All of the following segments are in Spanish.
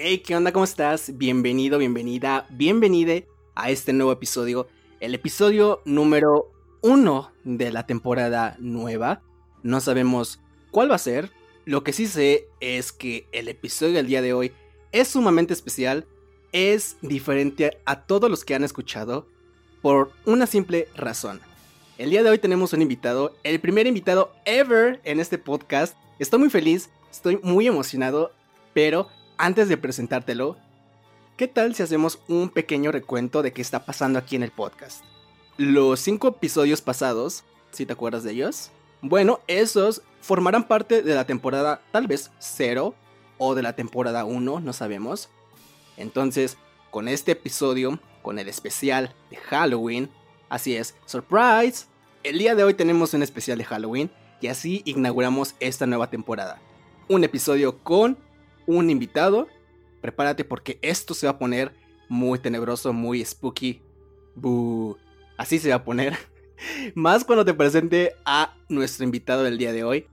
Hey, ¿qué onda? ¿Cómo estás? Bienvenido, bienvenida, bienvenide a este nuevo episodio, el episodio número uno de la temporada nueva. No sabemos cuál va a ser. Lo que sí sé es que el episodio del día de hoy es sumamente especial, es diferente a todos los que han escuchado por una simple razón. El día de hoy tenemos un invitado, el primer invitado ever en este podcast. Estoy muy feliz, estoy muy emocionado, pero antes de presentártelo, ¿qué tal si hacemos un pequeño recuento de qué está pasando aquí en el podcast? Los cinco episodios pasados, si te acuerdas de ellos, bueno, esos formarán parte de la temporada tal vez cero o de la temporada 1, no sabemos. Entonces, con este episodio, con el especial de Halloween, así es, surprise, el día de hoy tenemos un especial de Halloween y así inauguramos esta nueva temporada. Un episodio con un invitado. Prepárate porque esto se va a poner muy tenebroso, muy spooky. Así se va a poner. Más cuando te presente a nuestro invitado del día de hoy.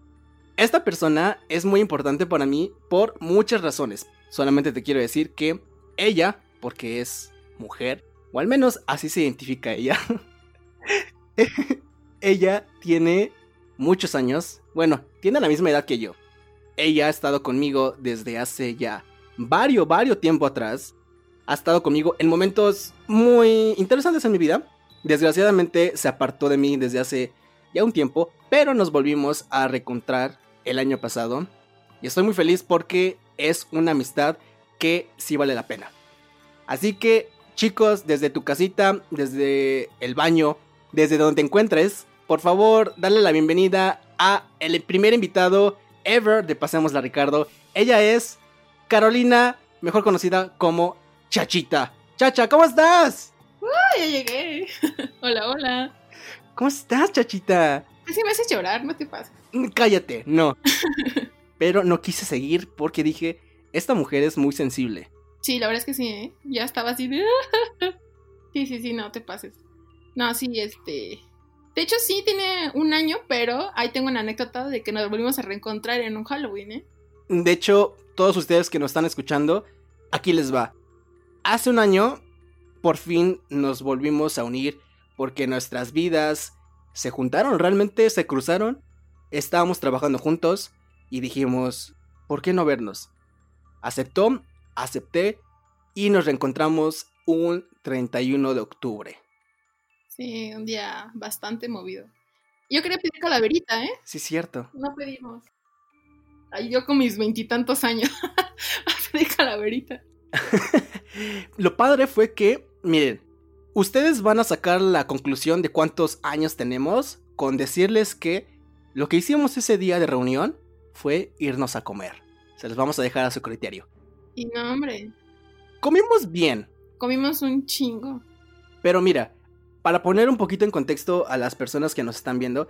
Esta persona es muy importante para mí por muchas razones. Solamente te quiero decir que ella, porque es mujer, o al menos así se identifica ella, ella tiene muchos años. Bueno, tiene la misma edad que yo. Ella ha estado conmigo desde hace ya varios, varios tiempo atrás. Ha estado conmigo en momentos muy interesantes en mi vida. Desgraciadamente se apartó de mí desde hace ya un tiempo, pero nos volvimos a reencontrar el año pasado. Y estoy muy feliz porque es una amistad que sí vale la pena. Así que, chicos, desde tu casita, desde el baño, desde donde te encuentres, por favor, dale la bienvenida a el primer invitado ever de Pasemos la Ricardo. Ella es Carolina, mejor conocida como Chachita. Chacha, ¿cómo estás? ¡Ay, ya llegué! hola, hola. ¿Cómo estás, Chachita? Así me haces llorar, no te pases. Mm, cállate, no. Pero no quise seguir porque dije, esta mujer es muy sensible. Sí, la verdad es que sí, ¿eh? Ya estaba así de... sí, sí, sí, no te pases. No, sí, este... De hecho, sí tiene un año, pero ahí tengo una anécdota de que nos volvimos a reencontrar en un Halloween, ¿eh? De hecho, todos ustedes que nos están escuchando, aquí les va. Hace un año, por fin nos volvimos a unir porque nuestras vidas se juntaron, realmente se cruzaron. Estábamos trabajando juntos y dijimos, ¿por qué no vernos? Aceptó, acepté y nos reencontramos un 31 de octubre. Sí, un día bastante movido. Yo quería pedir calaverita, ¿eh? Sí, cierto. No pedimos. Ay, yo con mis veintitantos años pedí calaverita. Lo padre fue que, miren, ustedes van a sacar la conclusión de cuántos años tenemos con decirles que lo que hicimos ese día de reunión fue irnos a comer. Se los vamos a dejar a su criterio. Y no, hombre. Comimos bien. Comimos un chingo. Pero mira, para poner un poquito en contexto a las personas que nos están viendo,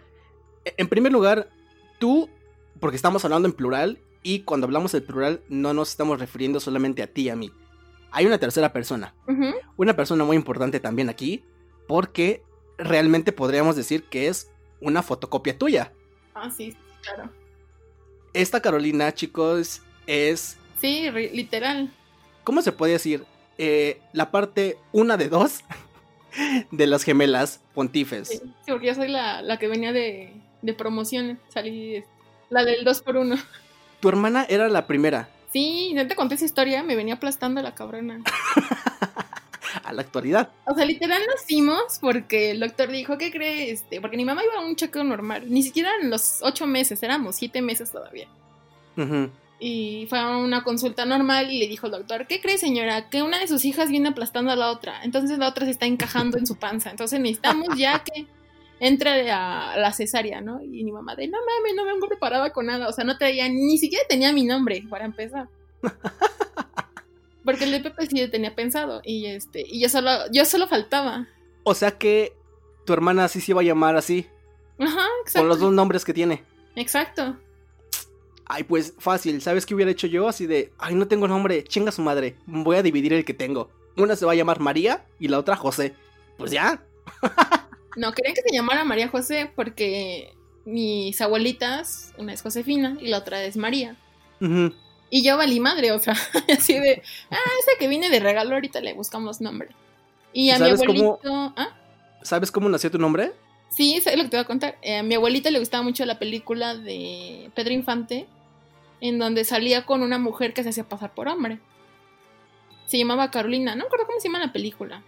e, en primer lugar, tú, porque estamos hablando en plural, y cuando hablamos en plural no nos estamos refiriendo solamente a ti y a mí. Hay una tercera persona. Una persona muy importante también aquí, porque realmente podríamos decir que es una fotocopia tuya. Ah, sí, claro. Esta Carolina, chicos, es... Sí, literal. ¿Cómo se puede decir? Eh, la parte una de dos de las gemelas pontifes. Sí, porque yo soy la, que venía de, de promoción, salí la del 2 por 1 Tu hermana era la primera. Sí, ya te conté esa historia, me venía aplastando la cabrona. a la actualidad. O sea, literal nacimos porque el doctor dijo, ¿qué crees? Este, porque mi mamá iba a un chequeo normal, ni siquiera en los ocho meses, éramos siete meses todavía. Y fue a una consulta normal y le dijo el doctor, ¿qué cree señora? Que una de sus hijas viene aplastando a la otra. Entonces la otra se está encajando en su panza. Entonces necesitamos ya que entre a la cesárea, ¿no? Y mi mamá de, no mames, no vengo preparada con nada. O sea, no traía, ni siquiera tenía mi nombre para empezar. Porque el de Pepe sí tenía pensado. Y este, y yo solo, yo solo faltaba. O sea que tu hermana sí se iba a llamar así. Ajá, exacto. Con los dos nombres que tiene. Exacto. Ay, pues fácil, ¿sabes qué hubiera hecho yo? Así de, ay, no tengo nombre, chinga su madre, voy a dividir el que tengo. Una se va a llamar María y la otra José. Pues ya. no, querían que se llamara María José porque mis abuelitas, una es Josefina y la otra es María. Y Y yo valí madre, o sea, así de, ah, ese que viene de regalo, ahorita le buscamos nombre. Y a mi abuelito. ¿ah? ¿Sabes cómo nació tu nombre? Sí, es lo que te voy a contar. Eh, a mi abuelita le gustaba mucho la película de Pedro Infante, en donde salía con una mujer que se hacía pasar por hombre. Se llamaba Carolina, no me acuerdo cómo se llama la película.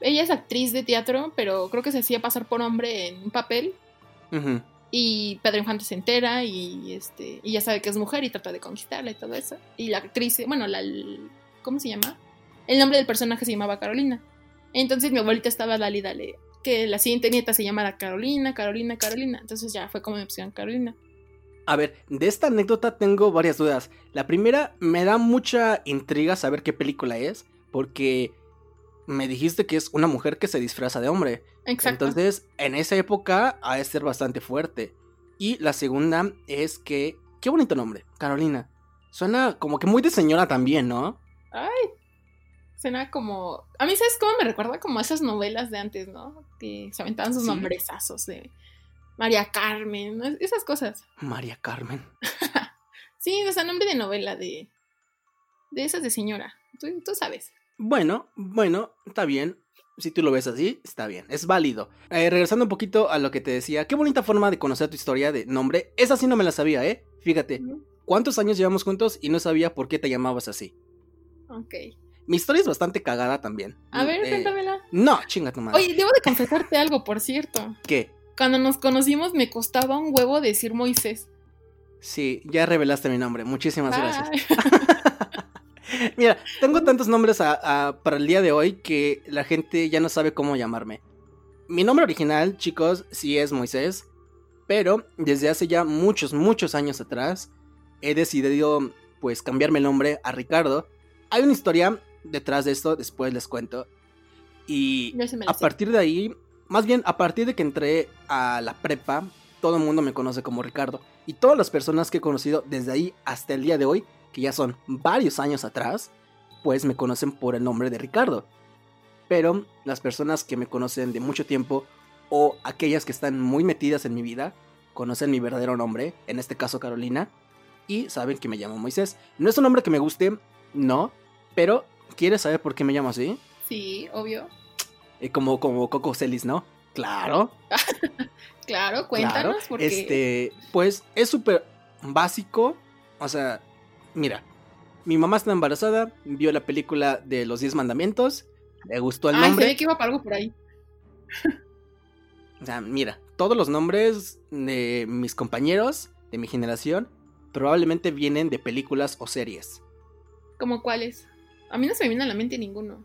Ella es actriz de teatro, pero creo que se hacía pasar por hombre en un papel. Y Pedro Infante se entera y este y ya sabe que es mujer y trata de conquistarla y todo eso. Y la actriz, bueno, la ¿cómo se llama? El nombre del personaje se llamaba Carolina. Entonces mi abuelita estaba dale dale que la siguiente nieta se llamara Carolina, Carolina, Carolina. Entonces ya fue como mi opción Carolina. A ver, de esta anécdota tengo varias dudas. La primera, me da mucha intriga saber qué película es, porque me dijiste que es una mujer que se disfraza de hombre. Exacto. Entonces, en esa época ha de ser bastante fuerte. Y la segunda es que, qué bonito nombre, Carolina. Suena como que muy de señora también, ¿no? Ay, suena como... A mí, ¿sabes cómo me recuerda? Como esas novelas de antes, ¿no? Que se aventaban sus nombresazos de María Carmen, esas cosas. María Carmen. sí, o sea, nombre de novela de... De esas de señora. tú sabes. Bueno, bueno, está bien. Si tú lo ves así, está bien, es válido. Eh, regresando un poquito a lo que te decía, qué bonita forma de conocer tu historia de nombre. Esa sí no me la sabía, ¿eh? Fíjate, ¿cuántos años llevamos juntos y no sabía por qué te llamabas así? Ok. Mi historia es bastante cagada también. A ver, eh, cuéntamela. No, chinga tu madre. Oye, debo de confesarte algo, por cierto. ¿Qué? Cuando nos conocimos me costaba un huevo decir Moisés. Sí, ya revelaste mi nombre. Muchísimas gracias. Mira, tengo tantos nombres para el día de hoy que la gente ya no sabe cómo llamarme. Mi nombre original, chicos, sí es Moisés, pero desde hace ya muchos, muchos años atrás he decidido pues cambiarme el nombre a Ricardo. Hay una historia detrás de esto, después les cuento. Y a partir de ahí, más bien a partir de que entré a la prepa, todo el mundo me conoce como Ricardo. Y todas las personas que he conocido desde ahí hasta el día de hoy que ya son varios años atrás, pues me conocen por el nombre de Ricardo. Pero las personas que me conocen de mucho tiempo o aquellas que están muy metidas en mi vida, conocen mi verdadero nombre, en este caso Carolina, y saben que me llamo Moisés. No es un nombre que me guste, no, pero ¿quieres saber por qué me llamo así? Sí, obvio. Eh, como, como Coco Celis, ¿no? Claro. claro, cuéntanos. Este, pues es súper básico. O sea, Mira, mi mamá está embarazada, vio la película de los 10 mandamientos, le gustó el nombre. Ay, que iba para algo por ahí. o sea, mira, todos los nombres de mis compañeros de mi generación probablemente vienen de películas o series. ¿Como cuáles? A mí no se me viene a la mente ninguno.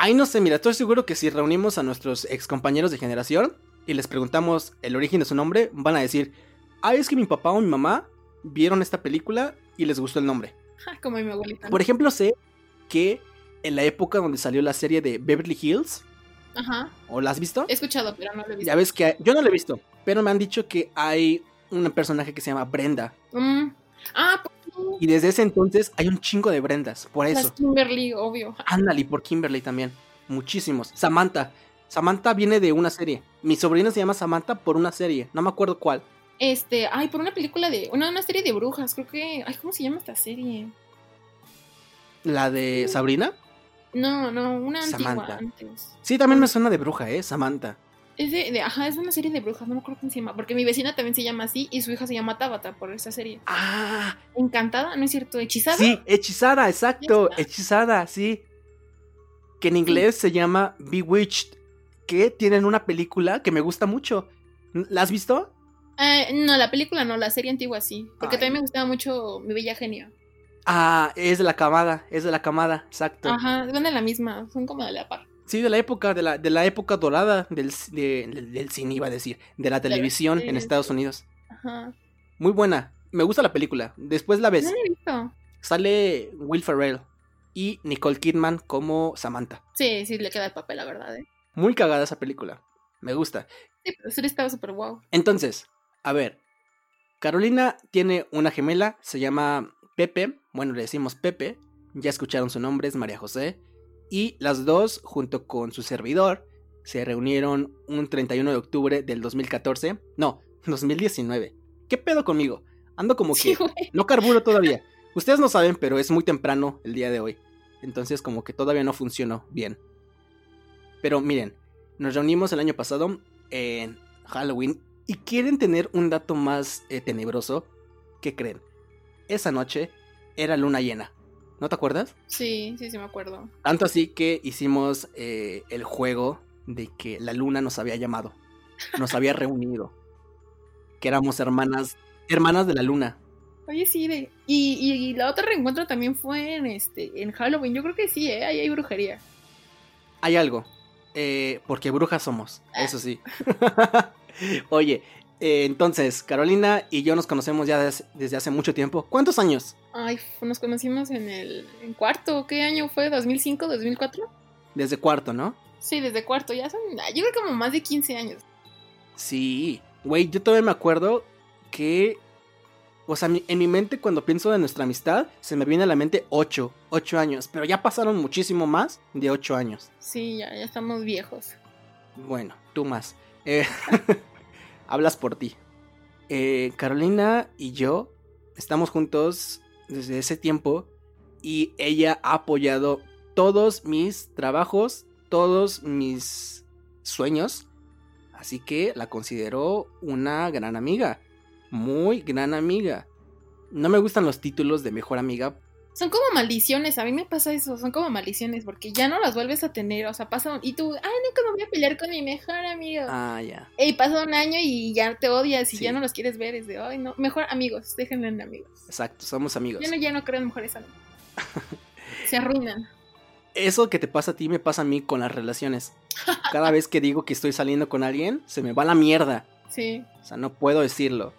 Ay, no sé, mira, estoy seguro que si reunimos a nuestros ex compañeros de generación y les preguntamos el origen de su nombre, van a decir, ah, es que mi papá o mi mamá vieron esta película y les gustó el nombre. Como mi abuelita. Por ejemplo, sé que en la época donde salió la serie de Beverly Hills. Ajá. ¿O la has visto? He escuchado, pero no lo he visto. Ya ves que yo no lo he visto, pero me han dicho que hay un personaje que se llama Brenda. Mm. Ah, pues y desde ese entonces hay un chingo de Brendas, por eso. Kimberly, obvio. Ándale, por Kimberly también. Muchísimos. Samantha. Samantha viene de una serie. Mi sobrina se llama Samantha por una serie. No me acuerdo cuál. Este, ay, por una película de. Una, una serie de brujas, creo que. Ay, ¿cómo se llama esta serie? ¿La de Sabrina? No, no, una Samantha. antes. Sí, también me suena de bruja, ¿eh? Samantha. Es de, ajá, es una serie de brujas, no me acuerdo cómo se llama. Porque mi vecina también se llama así y su hija se llama Tabata por esa serie. Ah. Encantada, ¿no es cierto? ¿Hechizada? Sí, hechizada, exacto. Hechizada, sí. Que en inglés se llama Bewitched. Que tienen una película que me gusta mucho. ¿La has visto? Eh, no, la película no, la serie antigua sí. Porque también me gustaba mucho Mi Bella Genio. Ah, es de la camada, es de la camada, exacto. Ajá, son de la misma, son como de la par. Sí, de la época, de la, de la época dorada del, del cine, iba a decir, de la televisión en Estados Unidos. Ajá. Muy buena, me gusta la película. Después la ves. No la he visto. Sale Will Ferrell y Nicole Kidman como Samantha. Sí, sí, le queda el papel, la verdad, ¿eh? Muy cagada esa película. Me gusta. Sí, pero sí estaba súper guau. Entonces, a ver, Carolina tiene una gemela, se llama Pepe, bueno, le decimos Pepe, ya escucharon su nombre, es María José, y las dos, junto con su servidor, se reunieron un 31 de octubre del 2014, no, 2019. ¿Qué pedo conmigo? Ando como que no carburo todavía. Ustedes no saben, pero es muy temprano el día de hoy. Entonces como que todavía no funcionó bien. Pero miren, nos reunimos el año pasado en Halloween y quieren tener un dato más eh, tenebroso. ¿Qué creen? Esa noche era luna llena. ¿No te acuerdas? Sí, sí, sí me acuerdo. Tanto así que hicimos eh, el juego de que la luna nos había llamado, nos había reunido, que éramos hermanas, hermanas de la luna. Oye, sí, de... y, la otra reencuentro también fue en este, en Halloween. Yo creo que sí, ¿eh? ahí hay brujería. Hay algo, eh, porque brujas somos, ah. eso sí. Oye, eh, entonces, Carolina y yo nos conocemos ya desde hace mucho tiempo. ¿Cuántos años? Ay, nos conocimos en el en cuarto. ¿Qué año fue? ¿2005, 2004? Desde cuarto, ¿no? Sí, desde cuarto. Ya son, yo creo como más de 15 años. Sí, güey, yo todavía me acuerdo que... O sea, en mi mente cuando pienso de nuestra amistad, se me viene a la mente 8, 8 años. Pero ya pasaron muchísimo más de 8 años. Sí, ya, ya estamos viejos. Bueno, tú más. Eh, hablas por ti. Eh, Carolina y yo estamos juntos desde ese tiempo y ella ha apoyado todos mis trabajos, todos mis sueños. Así que la considero una gran amiga. Muy gran amiga. No me gustan los títulos de mejor amiga son como maldiciones, a mí me pasa eso, son como maldiciones, porque ya no las vuelves a tener, o sea, pasa un, y tú, ay, nunca me voy a pelear con mi mejor amigo. Ah, ya. Y pasa un año y ya te odias y ya no los quieres ver, es de, ay, no, mejor amigos, déjenlo en amigos. Exacto, somos amigos. Ya no, ya no creo en mejores amigos. Se arruinan. Eso que te pasa a ti me pasa a mí con las relaciones. Cada vez que digo que estoy saliendo con alguien, se me va la mierda. Sí. O sea, no puedo decirlo.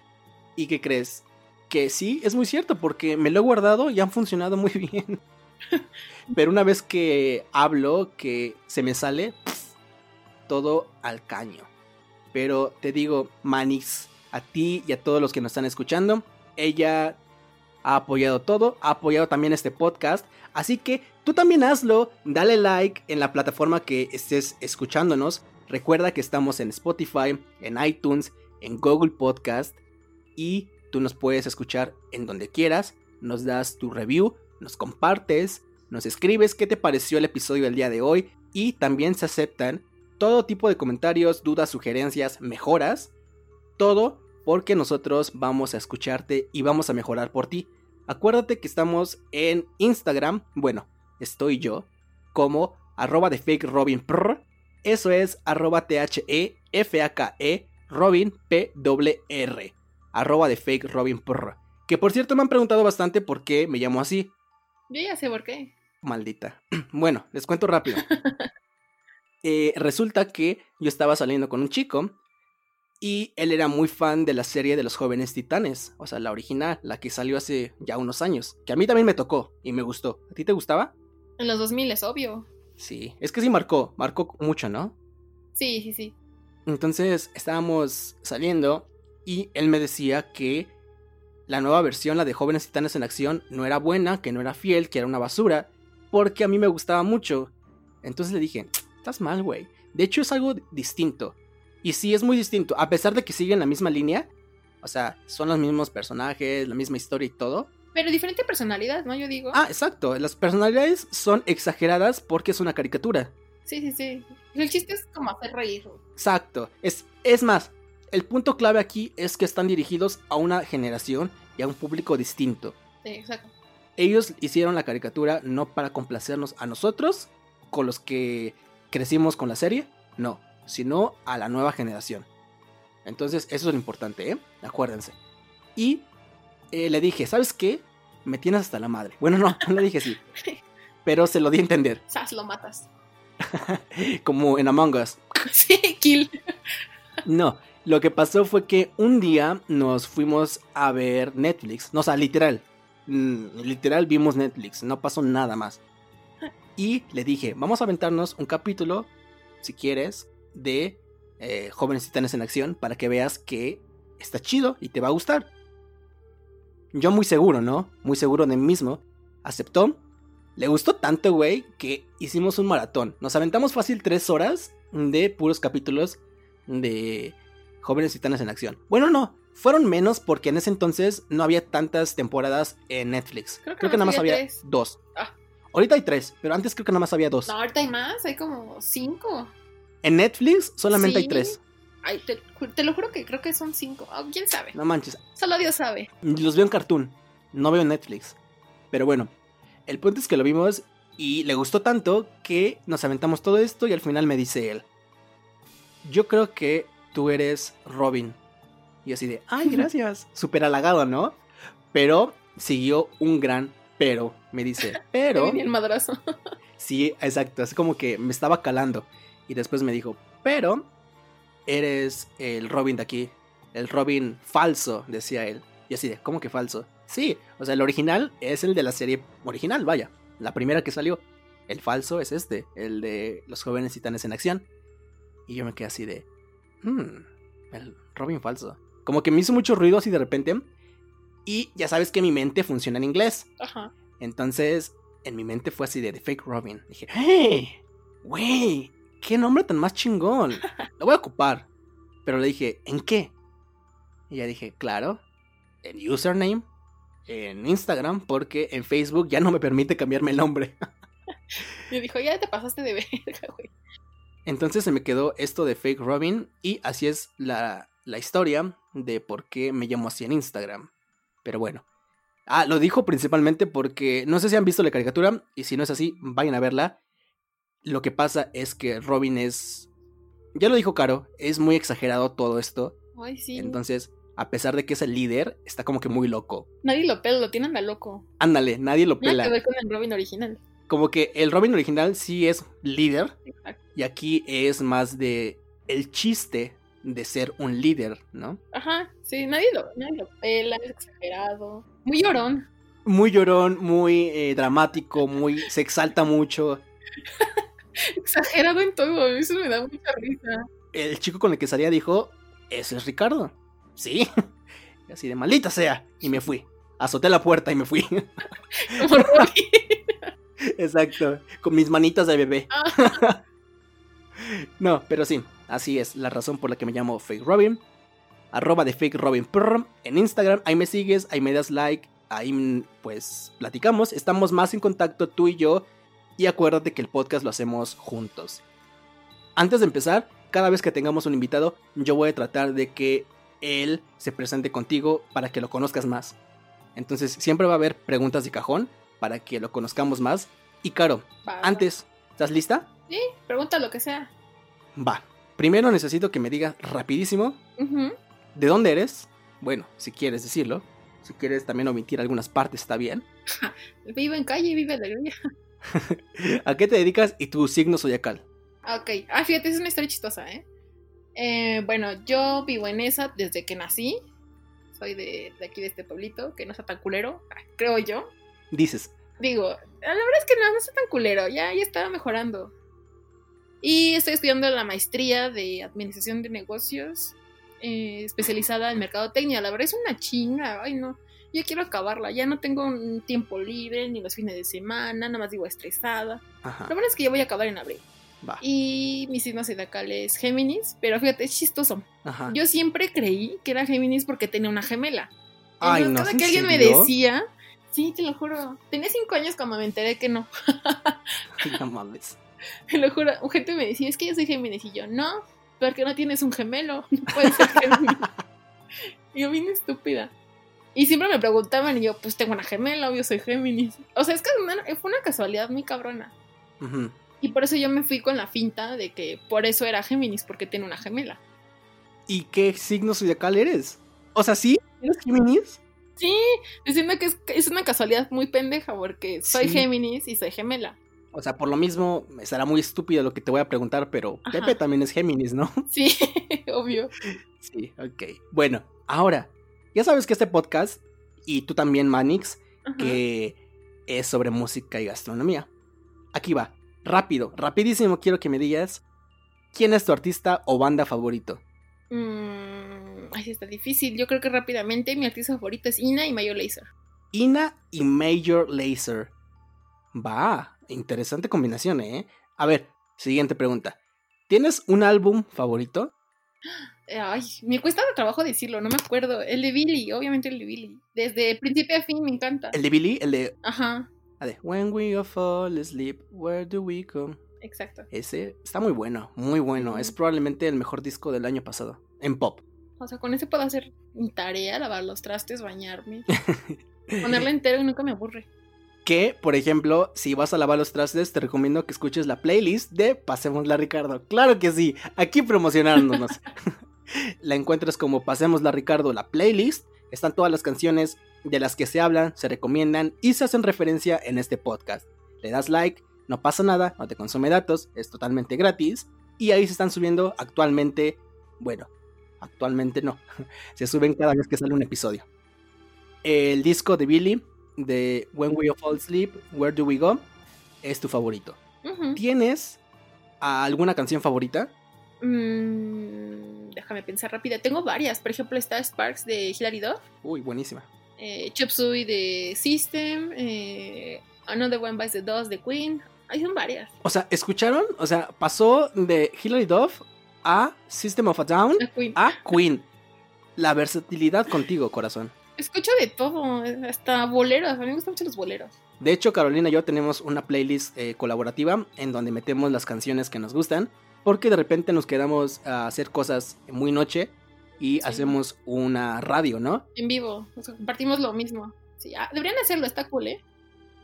¿Y qué crees? Que sí, es muy cierto, porque me lo he guardado y han funcionado muy bien. Pero una vez que hablo, que se me sale, todo al caño. Pero te digo, Manix, a ti y a todos los que nos están escuchando, ella ha apoyado todo, ha apoyado también este podcast. Así que tú también hazlo, dale like en la plataforma que estés escuchándonos. Recuerda que estamos en Spotify, en iTunes, en Google Podcast y Tú nos puedes escuchar en donde quieras, nos das tu review, nos compartes, nos escribes qué te pareció el episodio del día de hoy y también se aceptan todo tipo de comentarios, dudas, sugerencias, mejoras, todo porque nosotros vamos a escucharte y vamos a mejorar por ti. Acuérdate que estamos en Instagram, bueno, estoy yo, como arroba de fake Robin eso es arroba T-H-E F-A-K-E Robin P R arroba de fake Robin Porra. Que por cierto me han preguntado bastante por qué me llamo así. Yo ya sé por qué. Maldita. Bueno, les cuento rápido. Eh, resulta que yo estaba saliendo con un chico y él era muy fan de la serie de los jóvenes titanes, o sea, la original, la que salió hace ya unos años, que a mí también me tocó y me gustó. ¿A ti te gustaba? En los 2000 es obvio. Sí, es que sí marcó, marcó mucho, ¿no? Sí, sí, sí. Entonces estábamos saliendo y él me decía que la nueva versión, la de Jóvenes Titanes en Acción, no era buena, que no era fiel, que era una basura, porque a mí me gustaba mucho. Entonces le dije, estás mal, güey. De hecho es algo distinto. Y sí, es muy distinto, a pesar de que siguen la misma línea. O sea, son los mismos personajes, la misma historia y todo. Pero diferente personalidad, ¿no? Yo digo. Ah, exacto. Las personalidades son exageradas porque es una caricatura. Sí, sí, sí. El chiste es como hacer reír. Exacto. Es, es más, el punto clave aquí es que están dirigidos a una generación y a un público distinto. Sí, exacto. Ellos hicieron la caricatura no para complacernos a nosotros, con los que crecimos con la serie, no, sino a la nueva generación. Entonces, eso es lo importante, ¿eh? Acuérdense. Y eh, le dije, ¿sabes qué? Me tienes hasta la madre. Bueno, no, no le dije sí. Pero se lo di a entender. Sas, lo matas. Como en Among Us. Sí, kill. No, lo que pasó fue que un día nos fuimos a ver Netflix. No, o sea, literal. Mm, literal vimos Netflix. No pasó nada más. Y le dije, vamos a aventarnos un capítulo, si quieres, de eh, Jóvenes Titanes en Acción para que veas que está chido y te va a gustar. Yo muy seguro, ¿no? Muy seguro de mí mismo. Aceptó. Le gustó tanto, güey, que hicimos un maratón. Nos aventamos fácil tres horas de puros capítulos de Jóvenes Titanes en Acción. Bueno, no, Fueron menos porque en ese entonces no había tantas temporadas en Netflix. Creo que, nada más había, dos. Ah. Ahorita hay tres, pero antes creo que nada más había dos. No, ahorita hay más, hay como cinco. En Netflix solamente hay tres. Ay, te, lo juro que creo que son cinco. Oh, ¿Quién sabe? No manches. Solo Dios sabe. Los veo en Cartoon, no veo en Netflix. Pero bueno, el punto es que lo vimos y le gustó tanto que nos aventamos todo esto y al final me dice él, yo creo que tú eres Robin. Y así de, ay, gracias. Súper halagado, ¿no? Pero siguió un gran pero. Me dice, pero... el madrazo. sí, exacto. Así como que me estaba calando. Y después me dijo, pero eres el Robin de aquí. El Robin falso, decía él. Y así de, ¿cómo que falso? Sí, o sea, el original es el de la serie original, vaya. La primera que salió. El falso es este, el de los jóvenes titanes en acción. Y yo me quedé así de, hmm, el Robin falso. Como que me hizo mucho ruido así de repente. Y ya sabes que mi mente funciona en inglés. Ajá. Entonces, en mi mente fue así de Fake Robin. Dije, ¡hey! ¡Wey! ¡Qué nombre tan más chingón! Lo voy a ocupar. Pero le dije, ¿en qué? Y ya dije, claro, en username, en Instagram, porque en Facebook ya no me permite cambiarme el nombre. Y dijo, ya te pasaste de verga, güey. Entonces se me quedó esto de Fake Robin y así es la, la historia de por qué me llamo así en Instagram. Pero bueno. Ah, lo dijo principalmente porque no sé si han visto la caricatura y si no es así, vayan a verla. Lo que pasa es que Robin es. Ya lo dijo Caro, es muy exagerado todo esto. Ay, sí. Entonces, a pesar de que es el líder, está como que muy loco. Nadie lo pela, lo tienen a loco. Ándale, nadie lo pela. Nada que ver con el Robin original. Como que el Robin original sí es líder. Y aquí es más de el chiste de ser un líder, ¿no? Ajá, sí, nadie lo, nadie lo pela, es exagerado. Muy llorón. Muy llorón, muy eh, dramático, muy. se exalta mucho. Exagerado en todo, eso me da mucha risa. El chico con el que salía dijo, ese es Ricardo. Sí. así de maldita sea. Y me fui. Azoté la puerta y me fui. Exacto. Con mis manitas de bebé. No, pero sí. Así es la razón por la que me llamo Fake Robin. Arroba de Fake Robin en Instagram. Ahí me sigues, ahí me das like. Ahí pues platicamos. Estamos más en contacto tú y yo y acuérdate que el podcast lo hacemos juntos. Antes de empezar, cada vez que tengamos un invitado, yo voy a tratar de que él se presente contigo para que lo conozcas más. Entonces siempre va a haber preguntas de cajón para que lo conozcamos más. Y Caro, antes, ¿estás lista? Sí, pregunta lo que sea. Va. Primero necesito que me digas rapidísimo de dónde eres. Bueno, si quieres decirlo. Si quieres también omitir algunas partes, está bien. Vivo en calle, vive la ¿A qué te dedicas y tu signo zodiacal? Ok, ah, fíjate, es una historia chistosa, ¿eh? ¿eh? bueno, yo vivo en esa desde que nací. Soy de, aquí, de este pueblito, que no está tan culero, creo yo. Dices. Digo, la verdad es que no, no está tan culero, ya, ya estaba mejorando. Y estoy estudiando la maestría de Administración de Negocios, eh, especializada en Mercadotecnia. La verdad es una chinga, ay no yo quiero acabarla, ya no tengo un tiempo libre, ni los fines de semana, nada más digo estresada. Lo bueno es que yo voy a acabar en abril. Y mi signo zodiacal es Géminis, pero fíjate, es chistoso. Yo siempre creí que era Géminis porque tenía una gemela. Ay, no, cada que alguien me decía, sí, te lo juro, tenía cinco años cuando me enteré que no. no mames. Te lo juro, gente me decía, es que yo soy Géminis, y yo, no, porque no tienes un gemelo, no puedes ser Géminis. yo vine estúpida. Y siempre me preguntaban y yo, pues tengo una gemela, obvio soy Géminis. O sea, es que fue una casualidad muy cabrona. Y por eso yo me fui con la finta de que por eso era Géminis, porque tiene una gemela. ¿Y qué signo zodiacal eres? O sea, ¿sí? ¿Eres Géminis? Sí, diciendo que es, una casualidad muy pendeja, porque soy Géminis y soy gemela. O sea, por lo mismo, será muy estúpido lo que te voy a preguntar, pero Pepe también es Géminis, ¿no? Sí, obvio. Sí, ok. Bueno, ahora, ya sabes que este podcast, y tú también, Manix, que es sobre música y gastronomía. Aquí va, rápido, rapidísimo quiero que me digas quién es tu artista o banda favorito. Mm, ay, está difícil. Yo creo que rápidamente mi artista favorito es Ina y Major Lazer. Ina y Major Lazer. Va, interesante combinación, ¿eh? A ver, siguiente pregunta. ¿Tienes un álbum favorito? Ay, me cuesta trabajo decirlo, no me acuerdo. El de Billy, obviamente el de Billy. Desde principio a fin me encanta. El de Billy, el de. Ajá. A ver, When we all fall asleep, where do we come? Exacto. Ese está muy bueno, muy bueno. Es probablemente el mejor disco del año pasado. En pop. O sea, con ese puedo hacer mi tarea, lavar los trastes, bañarme. ponerlo entero y nunca me aburre. Que, por ejemplo, si vas a lavar los trastes, te recomiendo que escuches la playlist de Pasémosla Ricardo. Claro que sí, aquí promocionándonos. la encuentras como Pasémosla Ricardo, la playlist. Están todas las canciones de las que se hablan, se recomiendan y se hacen referencia en este podcast. Le das like, no pasa nada, no te consume datos, es totalmente gratis. Y ahí se están subiendo actualmente, bueno, actualmente no, se suben cada vez que sale un episodio. El disco de Billy, de When We All Fall Asleep, Where Do We Go, es tu favorito. ¿Tienes alguna canción favorita? Mm, déjame pensar rápida. Tengo varias. Por ejemplo, está Sparks de Hilary Duff. Uy, buenísima. Eh, Chop Suey de System. Eh, Another One Bites the Dust de Queen. Hay son varias. O sea, ¿escucharon? O sea, pasó de Hilary Duff a System of a Down a Queen. La versatilidad contigo, corazón. Escucho de todo, hasta boleros. A mí me gustan mucho los boleros. De hecho, Carolina y yo tenemos una playlist eh, colaborativa en donde metemos las canciones que nos gustan. Porque de repente nos quedamos a hacer cosas muy noche y hacemos una radio, ¿no? En vivo, sea, compartimos lo mismo. Sí, ah, deberían hacerlo, está cool, ¿eh?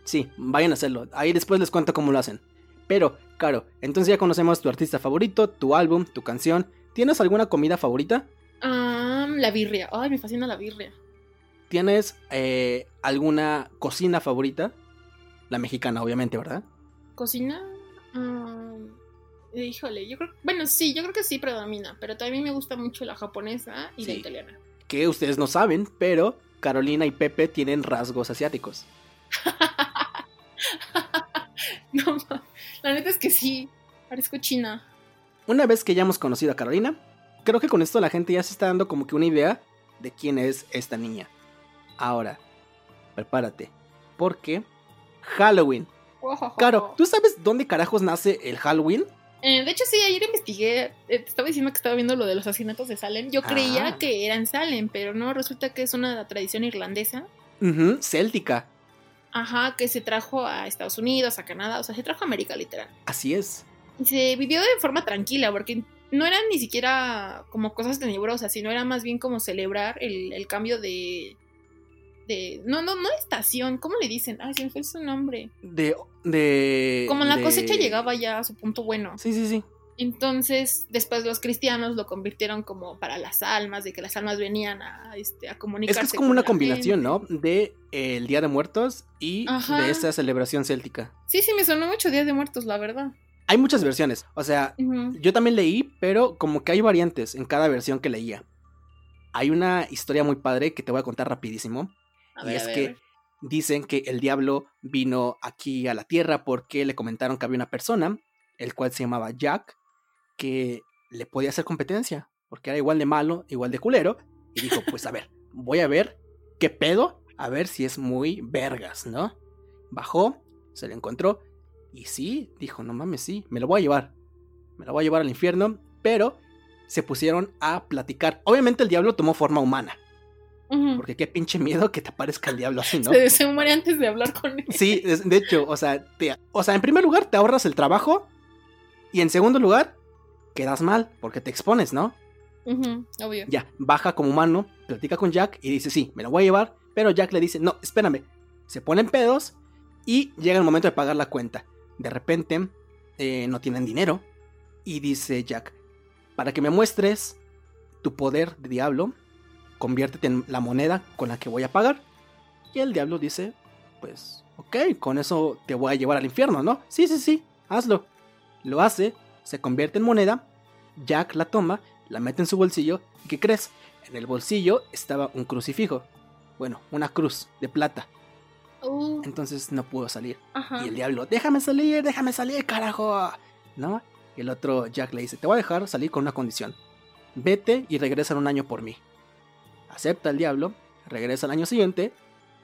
Sí, vayan a hacerlo. Ahí después les cuento cómo lo hacen. Pero, Caro, entonces ya conocemos tu artista favorito, tu álbum, tu canción. ¿Tienes alguna comida favorita? Ah, la birria. Ay, me fascina la birria. ¿Tienes eh, alguna cocina favorita? La mexicana, obviamente, ¿verdad? ¿Cocina? híjole, yo creo, bueno, sí, yo creo que sí predomina, pero también me gusta mucho la japonesa y la italiana. Que ustedes no saben, pero Carolina y Pepe tienen rasgos asiáticos. no, la neta es que sí, parezco china. Una vez que ya hemos conocido a Carolina, creo que con esto la gente ya se está dando como que una idea de quién es esta niña. Ahora, prepárate, porque Halloween. Claro, ¿tú sabes dónde carajos nace el Halloween? Eh, de hecho, sí, ayer investigué, eh, te estaba diciendo que estaba viendo lo de los asesinatos de Salem. Yo creía ah. que eran Salem, pero no, resulta que es una tradición irlandesa. céltica. Ajá, que se trajo a Estados Unidos, a Canadá, o sea, se trajo a América literal. Así es. Y se vivió de forma tranquila, porque no eran ni siquiera como cosas tenebrosas, sino era más bien como celebrar el cambio de, de no no no estación cómo le dicen ay se me fue su nombre. De de como la cosecha llegaba ya a su punto bueno. Sí sí sí. Entonces después los cristianos lo convirtieron como para las almas de que las almas venían a este a comunicarse es que es como una combinación no de el día de muertos y de esa celebración céltica. Sí sí me sonó mucho día de muertos la verdad. Hay muchas versiones o sea yo también leí pero como que hay variantes en cada versión que leía. Hay una historia muy padre que te voy a contar rapidísimo y es que dicen que el diablo vino aquí a la tierra porque le comentaron que había una persona, el cual se llamaba Jack, que le podía hacer competencia, porque era igual de malo, igual de culero, y dijo, pues a ver, voy a ver qué pedo, a ver si es muy vergas, ¿no? Bajó, se le encontró, y sí, dijo, no mames, sí, me lo voy a llevar, me lo voy a llevar al infierno, pero se pusieron a platicar. Obviamente el diablo tomó forma humana, porque qué pinche miedo que te aparezca el diablo así, ¿no? Se, muere antes de hablar con él. Sí, de hecho, o sea, o sea, en primer lugar te ahorras el trabajo y en segundo lugar quedas mal porque te expones, ¿no? obvio. Ya, baja como humano, platica con Jack y dice, sí, me lo voy a llevar, pero Jack le dice, no, espérame. Se ponen pedos y llega el momento de pagar la cuenta. De repente, eh, no tienen dinero y dice Jack, para que me muestres tu poder de diablo, conviértete en la moneda con la que voy a pagar. Y el diablo dice, pues, ok, con eso te voy a llevar al infierno, ¿no? Sí, sí, sí, hazlo. Lo hace, se convierte en moneda, Jack la toma, la mete en su bolsillo, ¿y qué crees? En el bolsillo estaba un crucifijo. Bueno, una cruz de plata. Uh. Entonces no pudo salir. Y el diablo, déjame salir, déjame salir, carajo. ¿No? Y el otro Jack le dice, te voy a dejar salir con una condición. Vete y regresa en un año por mí acepta el diablo, regresa al año siguiente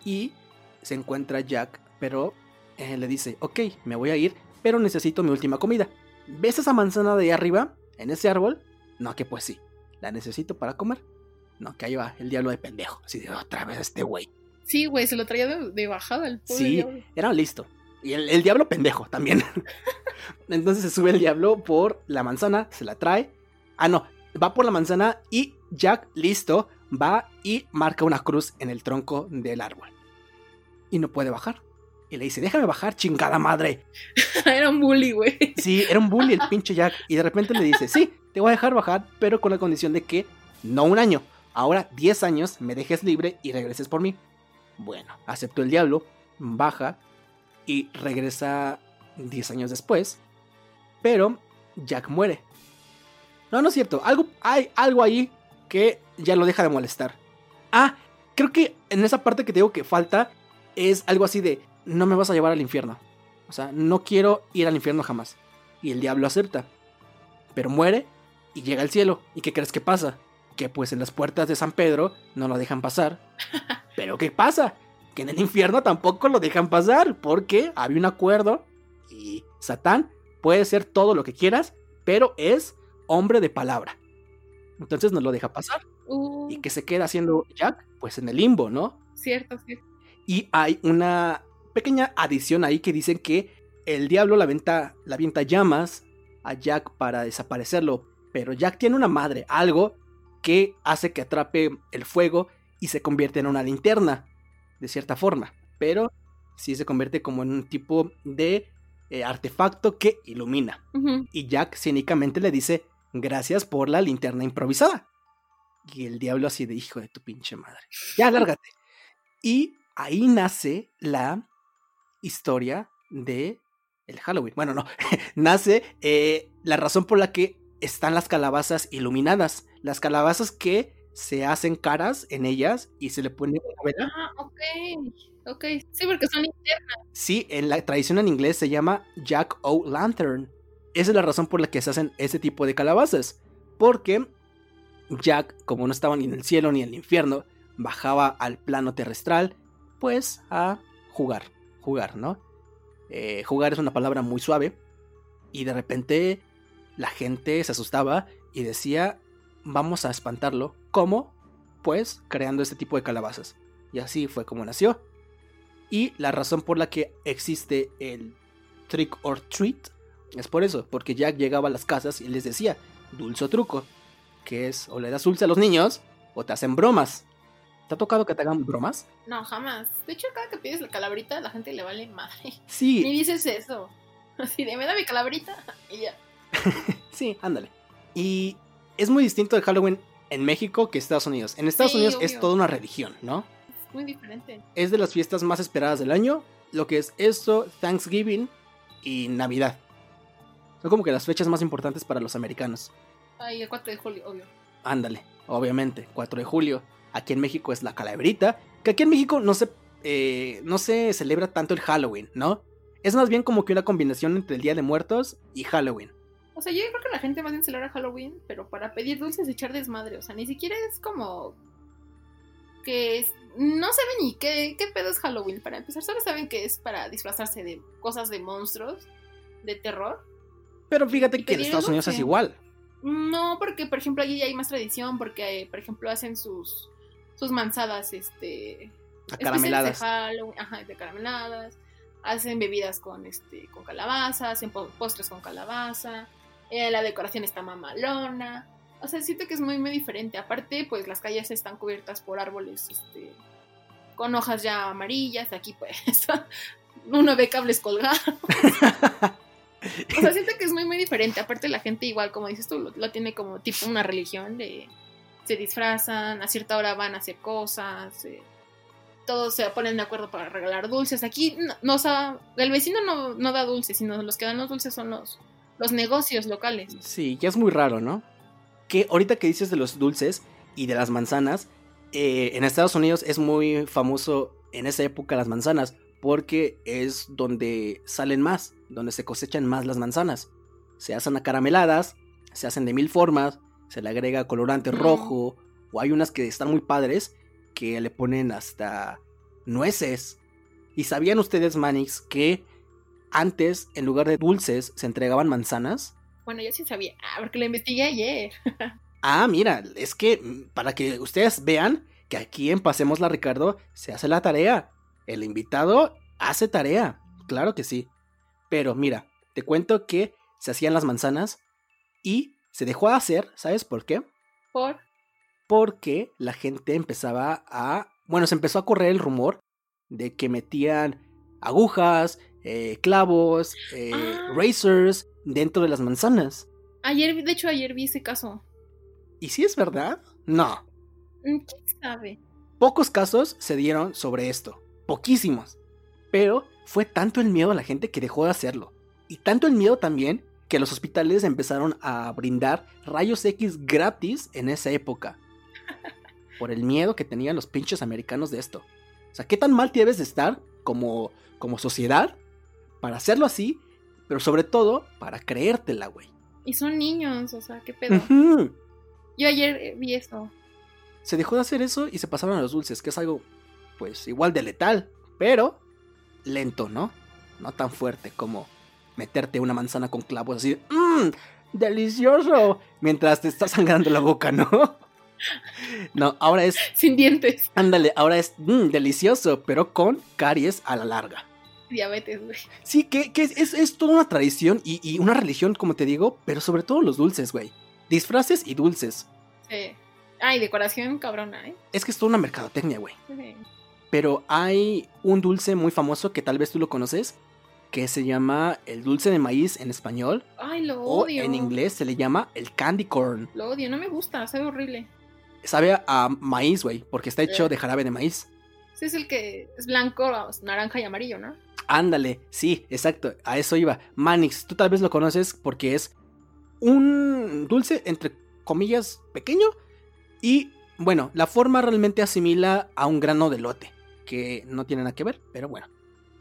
y se encuentra Jack, pero eh, le dice, ok, me voy a ir, pero necesito mi última comida. ¿Ves esa manzana de ahí arriba? En ese árbol. No, que pues sí. la necesito para comer. No, que ahí va el diablo de pendejo. Así de otra vez este güey. Sí, güey, se lo traía de, bajada el pobre Sí, era listo. Y el, diablo pendejo también. Entonces se sube el diablo por la manzana, se la trae. Ah, no, va por la manzana y Jack, listo, va y marca una cruz en el tronco del árbol. Y no puede bajar. Y le dice, déjame bajar, chingada madre. era un bully, güey. Sí, era un bully el pinche Jack. Y de repente le dice, sí, te voy a dejar bajar, pero con la condición de que no un año, ahora 10 años me dejes libre y regreses por mí. Bueno, aceptó el diablo, baja y regresa 10 años después, pero Jack muere. No, no es cierto, algo, hay algo ahí que ya lo deja de molestar. Ah, creo que en esa parte que te digo que falta es algo así de, no me vas a llevar al infierno. O sea, no quiero ir al infierno jamás. Y el diablo acepta. Pero muere y llega al cielo. ¿Y qué crees que pasa? Que pues en las puertas de San Pedro no lo dejan pasar. Pero ¿qué pasa? Que en el infierno tampoco lo dejan pasar. Porque había un acuerdo. Y Satán puede ser todo lo que quieras. Pero es hombre de palabra. Entonces no lo deja pasar. ¿Y uh. que se queda haciendo Jack? Pues en el limbo, ¿no? Cierto, cierto. Y hay una pequeña adición ahí que dicen que el diablo la venta, la avienta llamas a Jack para desaparecerlo. Pero Jack tiene una madre, algo que hace que atrape el fuego y se convierte en una linterna, de cierta forma. Pero sí se convierte como en un tipo de eh, artefacto que ilumina. Y Jack cínicamente le dice, gracias por la linterna improvisada. Y el diablo así de hijo de tu pinche madre. Ya, lárgate. y ahí nace la historia de el Halloween. Bueno, no, nace eh, la razón por la que están las calabazas iluminadas. Las calabazas que se hacen caras en ellas y se le pone una vela. Ah, ok. Ok, sí, porque son internas. Sí, en la tradición en inglés se llama Jack O' Lantern. Esa es la razón por la que se hacen ese tipo de calabazas. Porque Jack, como no estaba ni en el cielo ni en el infierno, bajaba al plano terrestral, pues a jugar jugar, ¿no? Eh, jugar es una palabra muy suave y de repente la gente se asustaba y decía, vamos a espantarlo. ¿Cómo? Pues creando este tipo de calabazas. Y así fue como nació. Y la razón por la que existe el trick or treat es por eso, porque Jack llegaba a las casas y les decía, dulce truco, que es o le das dulce a los niños o te hacen bromas. ¿Te ha tocado que te hagan bromas? No, jamás. De hecho, cada que pides la calabrita, la gente le vale madre. Sí. Ni dices eso. Así de, me da mi calabrita y ya. sí, ándale. Y es muy distinto de Halloween en México que Estados Unidos. En Estados Unidos es toda una religión, ¿no? Es muy diferente. Es de las fiestas más esperadas del año. Lo que es esto, Thanksgiving y Navidad. Son como que las fechas más importantes para los americanos. Ay, el 4 de julio, obvio. Ándale, obviamente, 4 de julio. Aquí en México es la calaverita. Que aquí en México no se, eh, no se celebra tanto el Halloween, ¿no? Es más bien como que una combinación entre el Día de Muertos y Halloween. O sea, yo creo que la gente más bien celebra Halloween, pero para pedir dulces y echar desmadre. O sea, ni siquiera es como. que no saben ni qué, qué pedo es Halloween. Para empezar, solo saben que es para disfrazarse de cosas de monstruos, de terror. Pero fíjate que en Estados Unidos es igual. No, porque por ejemplo allí hay más tradición, porque por ejemplo hacen sus sus manzadas, este... Acarameladas. De ajá, de carameladas. Hacen bebidas con, este, con calabaza, hacen postres con calabaza. Eh, la decoración está mamalona. O sea, siento que es muy, muy diferente. Aparte, pues las calles están cubiertas por árboles, este, con hojas ya amarillas. Aquí, pues, uno ve cables colgados. o sea, siento que es muy, muy diferente. Aparte, la gente igual, como dices tú, lo, lo tiene como tipo una religión de se disfrazan, a cierta hora van a hacer cosas, eh, todos se ponen de acuerdo para regalar dulces. Aquí no, o el vecino no, da dulces, sino los que dan los dulces son los, los negocios locales. Sí, ya es muy raro, ¿no? Que ahorita que dices de los dulces y de las manzanas, eh, en Estados Unidos es muy famoso en esa época las manzanas, porque es donde salen más, donde se cosechan más las manzanas. Se hacen acarameladas, se hacen de mil formas, se le agrega colorante rojo, o hay unas que están muy padres que le ponen hasta nueces. ¿Y sabían ustedes, Manix, que antes, en lugar de dulces, se entregaban manzanas? Bueno, yo sí sabía, ah, porque lo investigué ayer. Ah, mira, es que mm, para que ustedes vean que aquí en Pasemos la Ricardo se hace la tarea. El invitado hace tarea, claro que sí. Pero mira, te cuento que se hacían las manzanas y se dejó de hacer, ¿sabes por qué? Por. Porque la gente empezaba a... Bueno, se empezó a correr el rumor de que metían agujas, eh, clavos, eh, ah. racers dentro de las manzanas. Ayer, de hecho, ayer vi ese caso. ¿Y si es verdad? No. Mm, ¿Quién sabe? Pocos casos se dieron sobre esto. Poquísimos. Pero fue tanto el miedo a la gente que dejó de hacerlo. Y tanto el miedo también que los hospitales empezaron a brindar rayos X gratis en esa época. Por el miedo que tenían los pinches americanos de esto. O sea, ¿qué tan mal debes de estar como, como sociedad para hacerlo así? Pero sobre todo, para creértela, güey. Y son niños, o sea, ¿qué pedo? Yo ayer eh, vi eso. Se dejó de hacer eso y se pasaron a los dulces, que es algo, pues, igual de letal, pero lento, ¿no? No tan fuerte como meterte una manzana con clavos así, mmm, delicioso, mientras te está sangrando la boca, ¿no? No, ahora es... Sin dientes. Ándale, ahora es mmm, delicioso, pero con caries a la larga. Diabetes, güey. Sí, que, es, es, toda una tradición y, y, una religión, como te digo, pero sobre todo los dulces, güey. Disfraces y dulces. Sí. Ay, decoración cabrona, ¿eh? Es que es toda una mercadotecnia, güey. Sí. Pero hay un dulce muy famoso que tal vez tú lo conoces, que se llama el dulce de maíz en español. Ay, lo odio. O en inglés se le llama el candy corn. Lo odio, no me gusta, sabe horrible. Sabe a maíz, güey, porque está hecho de jarabe de maíz. Sí, es el que es blanco, naranja y amarillo, ¿no? Ándale, sí, exacto, a eso iba. Manix, tú tal vez lo conoces porque es un dulce, entre comillas, pequeño. Y bueno, la forma realmente asimila a un grano de lote, que no tiene nada que ver, pero bueno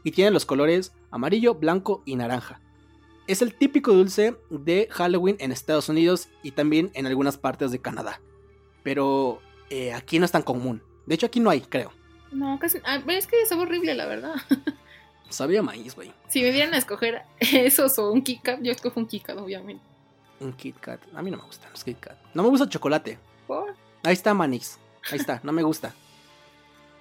y tiene los colores amarillo, blanco y naranja. Es el típico dulce de Halloween en Estados Unidos y también en algunas partes de Canadá. Pero eh, aquí no es tan común. De hecho, aquí no hay, creo. No, casi. Ah, es que es horrible, la verdad. Sabía maíz, güey. Si me dieran a escoger esos o un Kit Kat, yo escojo un Kit Kat, obviamente. Un Kit Kat. A mí no me gustan los Kit Kat. No me gusta el chocolate. ¿Por? Ahí está, Manix. Ahí está, no me gusta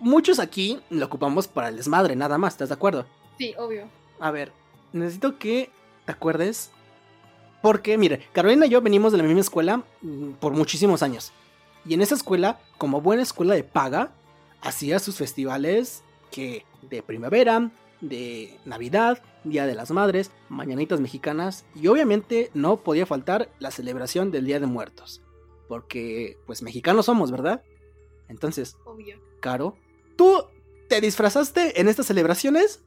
muchos aquí lo ocupamos para el desmadre, nada más, ¿estás de acuerdo? Sí, obvio. A ver, necesito que te acuerdes. Porque, mire, Carolina y yo venimos de la misma escuela mm, por muchísimos años. Y en esa escuela, como buena escuela de paga, hacía sus festivales que de primavera, de Navidad, Día de las Madres, Mañanitas Mexicanas y obviamente no podía faltar la celebración del Día de Muertos. Porque, pues, mexicanos somos, ¿verdad? Entonces, Obvio. Caro, ¿Tú te disfrazaste en estas celebraciones?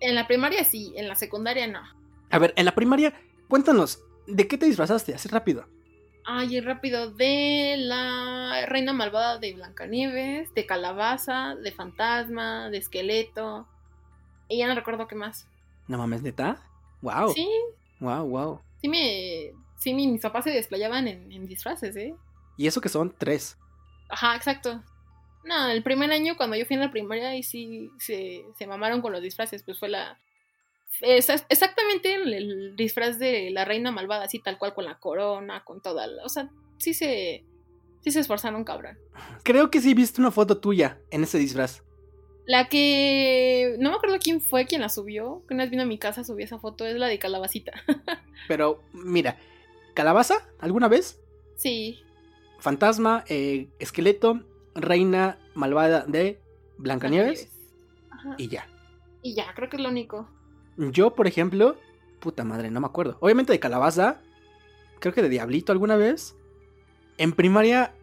En la primaria sí, en la secundaria no. A ver, en la primaria, cuéntanos, ¿de qué te disfrazaste? Así rápido. Ay, rápido, de la reina malvada de Blancanieves, de calabaza, de fantasma, de esqueleto. Y ya no recuerdo qué más. No mames, ¿neta? Wow. Sí. Wow, wow. Sí, me, sí mis papás se desplayaban en, en disfraces, ¿eh? Y eso que son tres. Ajá, exacto. No, el primer año cuando yo fui en la primaria y sí se, se mamaron con los disfraces, pues fue la... exactamente el, disfraz de la reina malvada, así tal cual con la corona, con toda la... O sea, sí se... Sí se esforzaron cabrón. Creo que sí viste una foto tuya en ese disfraz. La que... No me acuerdo quién fue quien la subió, que una vez vino a mi casa, subí esa foto, es la de calabacita. Pero, mira, ¿calabaza? ¿Alguna vez? Sí. Fantasma, eh, esqueleto, reina malvada de Blancanieves. Y ya. Y ya, creo que es lo único. Yo, por ejemplo, puta madre, no me acuerdo. Obviamente de calabaza, creo que de diablito alguna vez. En primaria,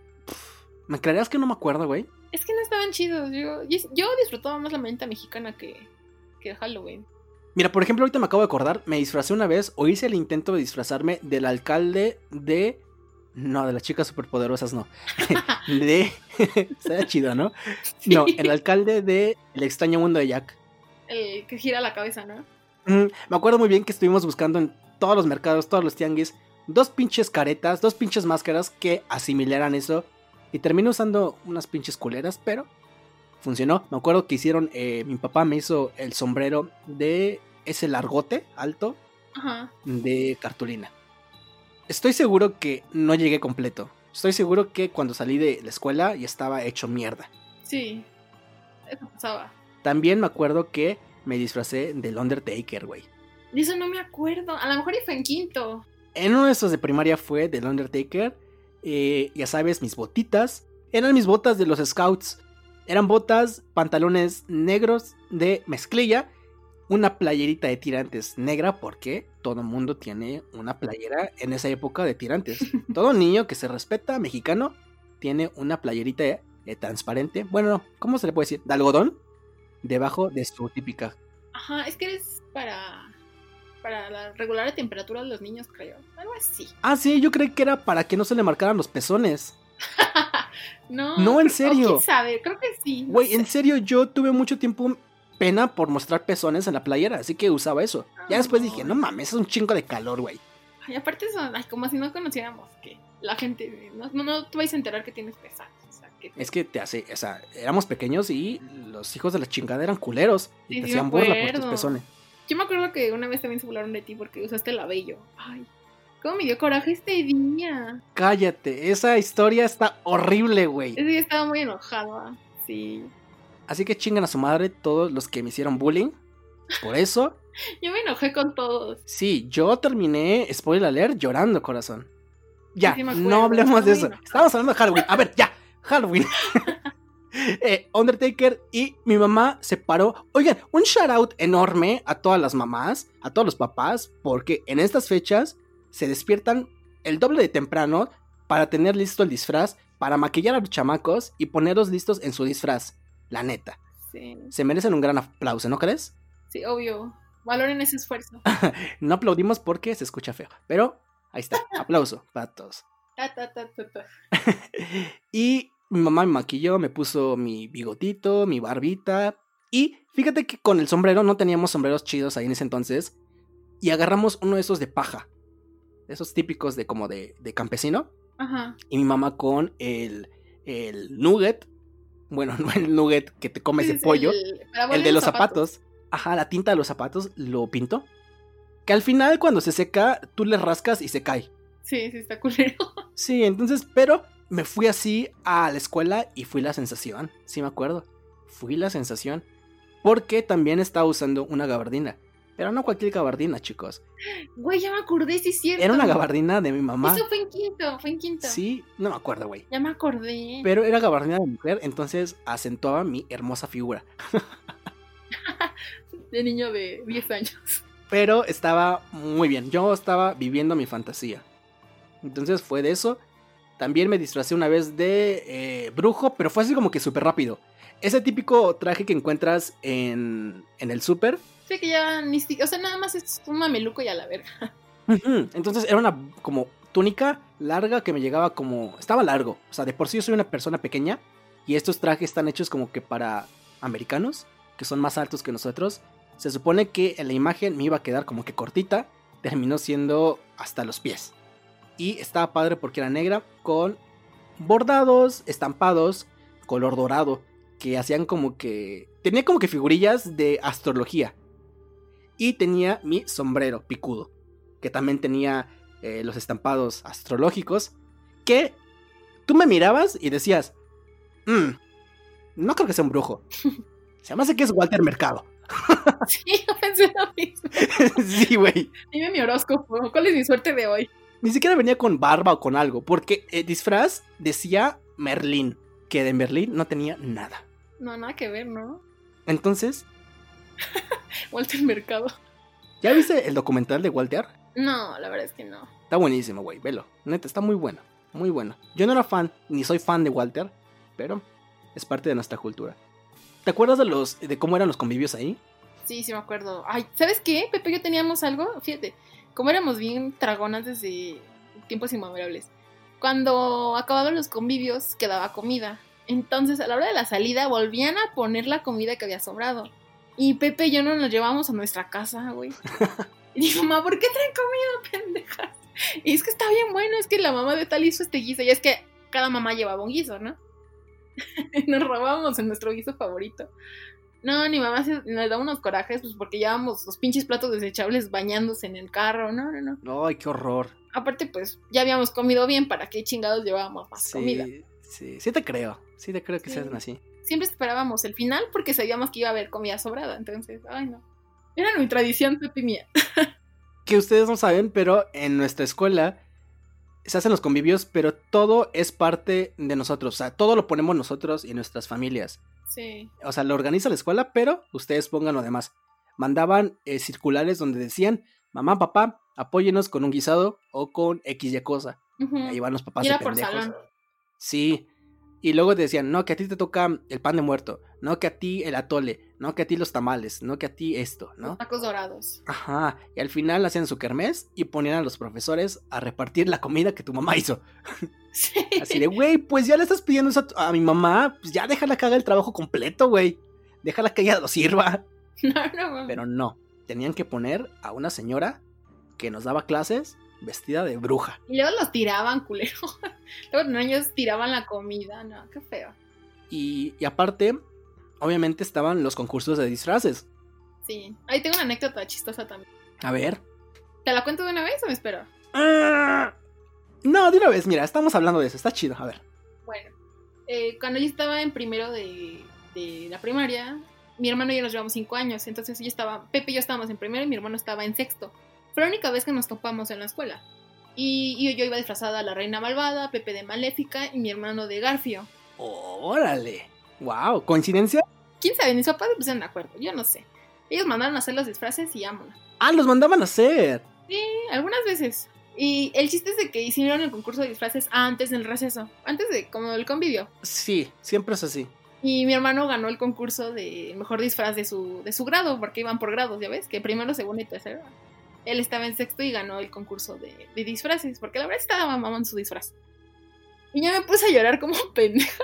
¿me creerías que no me acuerdo, güey? Es que no estaban chidos. Yo, yo disfrutaba más la menta mexicana que, que Halloween. Mira, por ejemplo, ahorita me acabo de acordar, me disfracé una vez o hice el intento de disfrazarme del alcalde de no, de las chicas superpoderosas no. de. Sería chido, ¿no? No, el alcalde de El extraño mundo de Jack. El que gira la cabeza, ¿no? me acuerdo muy bien que estuvimos buscando en todos los mercados, todos los tianguis, dos pinches caretas, dos pinches máscaras que asimilaran eso. Y terminé usando unas pinches culeras, pero funcionó. Me acuerdo que hicieron. Eh, mi papá me hizo el sombrero de ese largote alto de cartulina. Estoy seguro que no llegué completo. Estoy seguro que cuando salí de la escuela ya estaba hecho mierda. Sí, eso pasaba. También me acuerdo que me disfracé del Undertaker, güey. Y eso no me acuerdo. A lo mejor fue en quinto. En uno de esos de primaria fue del Undertaker. Eh, ya sabes, mis botitas. Eran mis botas de los Scouts. Eran botas, pantalones negros de mezclilla, una playerita de tirantes negra, porque todo mundo tiene una playera en esa época de tirantes. todo niño que se respeta, mexicano, tiene una playerita transparente. Bueno, ¿cómo se le puede decir? De algodón, debajo de su típica. Ajá, es que es para para la regular la temperatura de los niños, creo. Algo así. Ah, sí, yo creí que era para que no se le marcaran los pezones. no. No, en serio. ¿Quién sabe? Creo que sí. Güey, en serio, yo tuve mucho tiempo pena por mostrar pezones en la playera, así que usaba eso. ya después dije, no mames, es un chingo de calor, güey. Y aparte son, ay, como si no conociéramos que la gente, no, no, no te vais a enterar que tienes pezones. Es que te hace, o sea, éramos pequeños y los hijos de la chingada eran culeros y te hacían burla por tus pezones. Yo me acuerdo que una vez también se burlaron de ti porque usaste el labello. Ay, cómo me dio coraje este día. Cállate, esa historia está horrible, güey. Ese día estaba muy enojada, sí. Así que chingan a su madre todos los que me hicieron bullying. Por eso. yo me enojé con todos. Sí, yo terminé, spoiler alert, llorando, corazón. Ya, no hablemos de eso. Estamos hablando de Halloween. A ver, ya, Halloween. Eh, Undertaker y mi mamá se paró. Oigan, un shout out enorme a todas las mamás, a todos los papás, porque en estas fechas se despiertan el doble de temprano para tener listo el disfraz, para maquillar a los chamacos y ponerlos listos en su disfraz. La neta. Se merecen un gran aplauso, ¿no crees? Sí, obvio. Valoren ese esfuerzo. no aplaudimos porque se escucha feo, pero ahí está. Aplauso para todos. y mi mamá me maquilló, me puso mi bigotito, mi barbita. Y fíjate que con el sombrero no teníamos sombreros chidos ahí en ese entonces. Y agarramos uno de esos de paja. Esos típicos de como de, de campesino. Ajá. Y mi mamá con el, el nugget. Bueno, no el nugget que te comes el pollo. El, de los zapatos. Ajá, la tinta de los zapatos lo pintó. Que al final cuando se seca, tú le rascas y se cae. Sí, sí, está culero. Sí, entonces, pero me fui así a la escuela y fui la sensación. Sí me acuerdo. Fui la sensación. Porque también estaba usando una gabardina. Pero no cualquier gabardina, chicos. Güey, ya me acordé, sí es cierto. Era una gabardina de mi mamá. Eso fue en quinto, fue en quinto. Sí, no me acuerdo, güey. Ya me acordé. Pero era gabardina de mujer, entonces acentuaba mi hermosa figura. de niño de 10 años. Pero estaba muy bien. Yo estaba viviendo mi fantasía. Entonces fue de eso. También me disfracé una vez de eh, brujo, pero fue así como que súper rápido. Ese típico traje que encuentras en, en el súper. Que ya ni O sea, nada más es un mameluco y a la verga. Entonces era una como túnica larga que me llegaba como. Estaba largo. O sea, de por sí yo soy una persona pequeña. Y estos trajes están hechos como que para americanos, que son más altos que nosotros. Se supone que en la imagen me iba a quedar como que cortita. Terminó siendo hasta los pies. Y estaba padre porque era negra con bordados, estampados, color dorado, que hacían como que... Tenía como que figurillas de astrología. Y tenía mi sombrero picudo, que también tenía eh, los estampados astrológicos, que tú me mirabas y decías, mm, no creo que sea un brujo. Se llama que es Walter Mercado. Sí, yo pensé lo mismo. sí, güey. Dime mi horóscopo. ¿Cuál es mi suerte de hoy? Ni siquiera venía con barba o con algo, porque el disfraz decía Merlín, que de Merlín no tenía nada. No, nada que ver, ¿no? Entonces. Walter Mercado. ¿Ya viste el documental de Walter? No, la verdad es que no. Está buenísimo, güey, velo. Neta, está muy bueno. Muy bueno. Yo no era fan, ni soy fan de Walter, pero es parte de nuestra cultura. ¿Te acuerdas de los de cómo eran los convivios ahí? Sí, sí me acuerdo. Ay, ¿sabes qué? Pepe y yo teníamos algo, fíjate como éramos bien dragonas desde tiempos inmemorables, cuando acababan los convivios quedaba comida. Entonces a la hora de la salida volvían a poner la comida que había sobrado. Y Pepe y yo no nos llevamos a nuestra casa, güey. Y dijo, mamá, ¿por qué traen comida, pendejas? Y es que está bien bueno, es que la mamá de tal hizo este guiso. Y es que cada mamá llevaba un guiso, ¿no? nos robábamos en nuestro guiso favorito. No, ni mamá se, nos da unos corajes, pues porque llevábamos los pinches platos desechables bañándose en el carro. No, no, no. Ay, qué horror. Aparte, pues ya habíamos comido bien, ¿para qué chingados llevábamos más comida? Sí, sí te creo. Sí te creo que sean así. Siempre esperábamos el final porque sabíamos que iba a haber comida sobrada. Entonces, ay, no. Era mi tradición, Pepe mía. que ustedes no saben, pero en nuestra escuela se hacen los convivios, pero todo es parte de nosotros. O sea, todo lo ponemos nosotros y nuestras familias. Sí. O sea, lo organiza la escuela, pero ustedes pongan lo demás. Mandaban eh, circulares donde decían, mamá, papá, apóyenos con un guisado o con X y cosa. Ahí van los papás. Y por salón. Sí. Y luego decían, no, que a ti te toca el pan de muerto, no que a ti el atole, no que a ti los tamales, no que a ti esto, ¿no? tacos dorados. Ajá. Y al final hacían su kermés y ponían a los profesores a repartir la comida que tu mamá hizo. Sí. Así de, güey, pues ya le estás pidiendo eso a, mi mamá, pues ya déjala que haga el trabajo completo, güey. Déjala que ella lo sirva. No, no, Pero no, tenían que poner a una señora que nos daba clases vestida de bruja. Y luego los tiraban, culero. luego los niños tiraban la comida, no, qué feo. Y, y aparte, obviamente estaban los concursos de disfraces. Sí, ahí tengo una anécdota chistosa también. A ver. ¿Te la cuento de una vez o me espero? Ah, no, de una vez, mira, estamos hablando de eso, está chido, a ver. Bueno, eh, cuando yo estaba en primero de, de, la primaria, mi hermano y yo nos llevamos cinco años, entonces yo estaba, Pepe y yo estábamos en primero y mi hermano estaba en sexto. Fue la única vez que nos topamos en la escuela. Y, yo iba disfrazada a la reina malvada, Pepe de Maléfica y mi hermano de Garfio. ¡Órale! ¡Wow! ¿Coincidencia? ¿Quién sabe? Mis papás se pusieron de acuerdo, yo no sé. Ellos mandaron a hacer los disfraces y vámonos. ¡Ah, los mandaban a hacer! Sí, algunas veces. Y el chiste es de que hicieron el concurso de disfraces antes del receso, antes de como el convivio. Sí, siempre es así. Y mi hermano ganó el concurso de mejor disfraz de su, de su grado, porque iban por grados, ya ves, que primero, segundo y tercero él estaba en sexto y ganó el concurso de, disfraces, porque la verdad estaba mamando su disfraz. Y ya me puse a llorar como pendeja.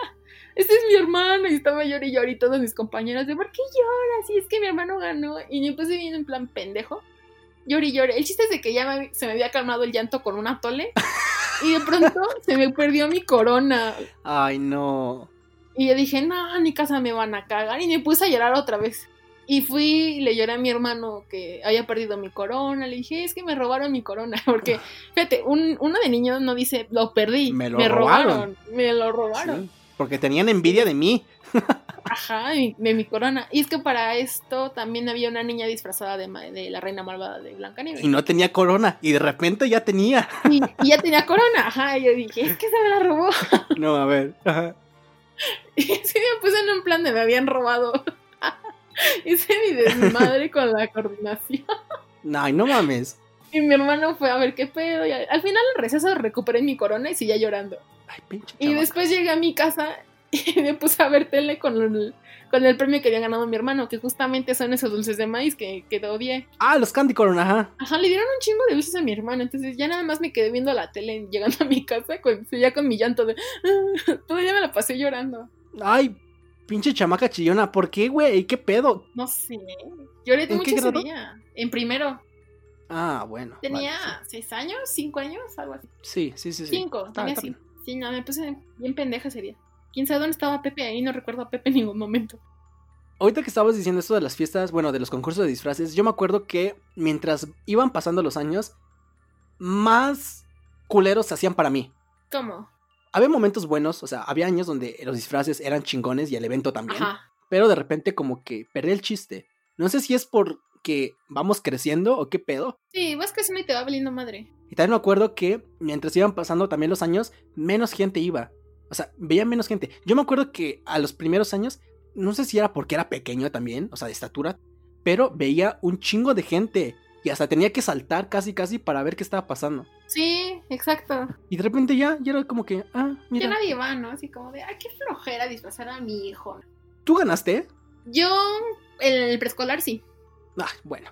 Este es mi hermano, y estaba llorando y llorando y todos mis compañeros de ¿por qué lloras? Y es que mi hermano ganó. Y yo puse bien en plan pendejo. Lloré y lloré. El chiste es de que ya se me había calmado el llanto con un atole. Y de pronto se me perdió mi corona. Ay, no. Y yo dije, no, ni casa me van a cagar. Y me puse a llorar otra vez. Y fui y le lloré a mi hermano que había perdido mi corona. Le dije, es que me robaron mi corona. Porque, fíjate, un, uno de niños no dice, lo perdí. Me lo robaron. Me lo robaron. porque tenían envidia de mí. Ajá, de mi corona. Y es que para esto también había una niña disfrazada de, de la reina malvada de Blancanieves. Y no tenía corona. Y de repente ya tenía. Y, ya tenía corona. Ajá, y yo dije, es que se me la robó. No, a ver. Ajá. Y sí me puse en un plan de me habían robado Hice mi desmadre con la coordinación. Ay, no mames. Y mi hermano fue a ver qué pedo. Y al final el receso recuperé mi corona y seguía llorando. Ay, pinche Y después llegué a mi casa y me puse a ver tele con el, con el premio que había ganado mi hermano, que justamente son esos dulces de maíz que, que odié. Ah, los Candy Corona, ajá. Ajá, le dieron un chingo de dulces a mi hermano. Entonces ya nada más me quedé viendo la tele llegando a mi casa, con, ya con mi llanto de. todavía me la pasé llorando. Ay, Pinche chamaca chillona, ¿por qué, güey? ¿Qué pedo? No sé. Yo le mucho ese día. En primero. Ah, bueno. Tenía seis años, cinco años, algo así. Sí, sí, sí. Cinco, tenía cinco. Sí, no, me puse bien pendeja ese día. ¿Quién sabe dónde estaba Pepe ahí? No recuerdo a Pepe en ningún momento. Ahorita que estabas diciendo esto de las fiestas, bueno, de los concursos de disfraces, yo me acuerdo que mientras iban pasando los años, más culeros se hacían para mí. ¿Cómo? Había momentos buenos, o sea, había años donde los disfraces eran chingones y el evento también. Pero de repente como que perdí el chiste. No sé si es porque vamos creciendo o qué pedo. Sí, vas creciendo y te va valiendo madre. Y también me acuerdo que mientras iban pasando también los años, menos gente iba. O sea, veía menos gente. Yo me acuerdo que a los primeros años, no sé si era porque era pequeño también, o sea, de estatura, pero veía un chingo de gente y hasta tenía que saltar casi casi para ver qué estaba pasando. Sí, exacto. Y de repente ya, ya era como que, ah, mira. Ya nadie va, ¿no? Así como de, ay, qué flojera disfrazar a mi hijo. ¿Tú ganaste? Yo, en el preescolar sí. Ah, bueno.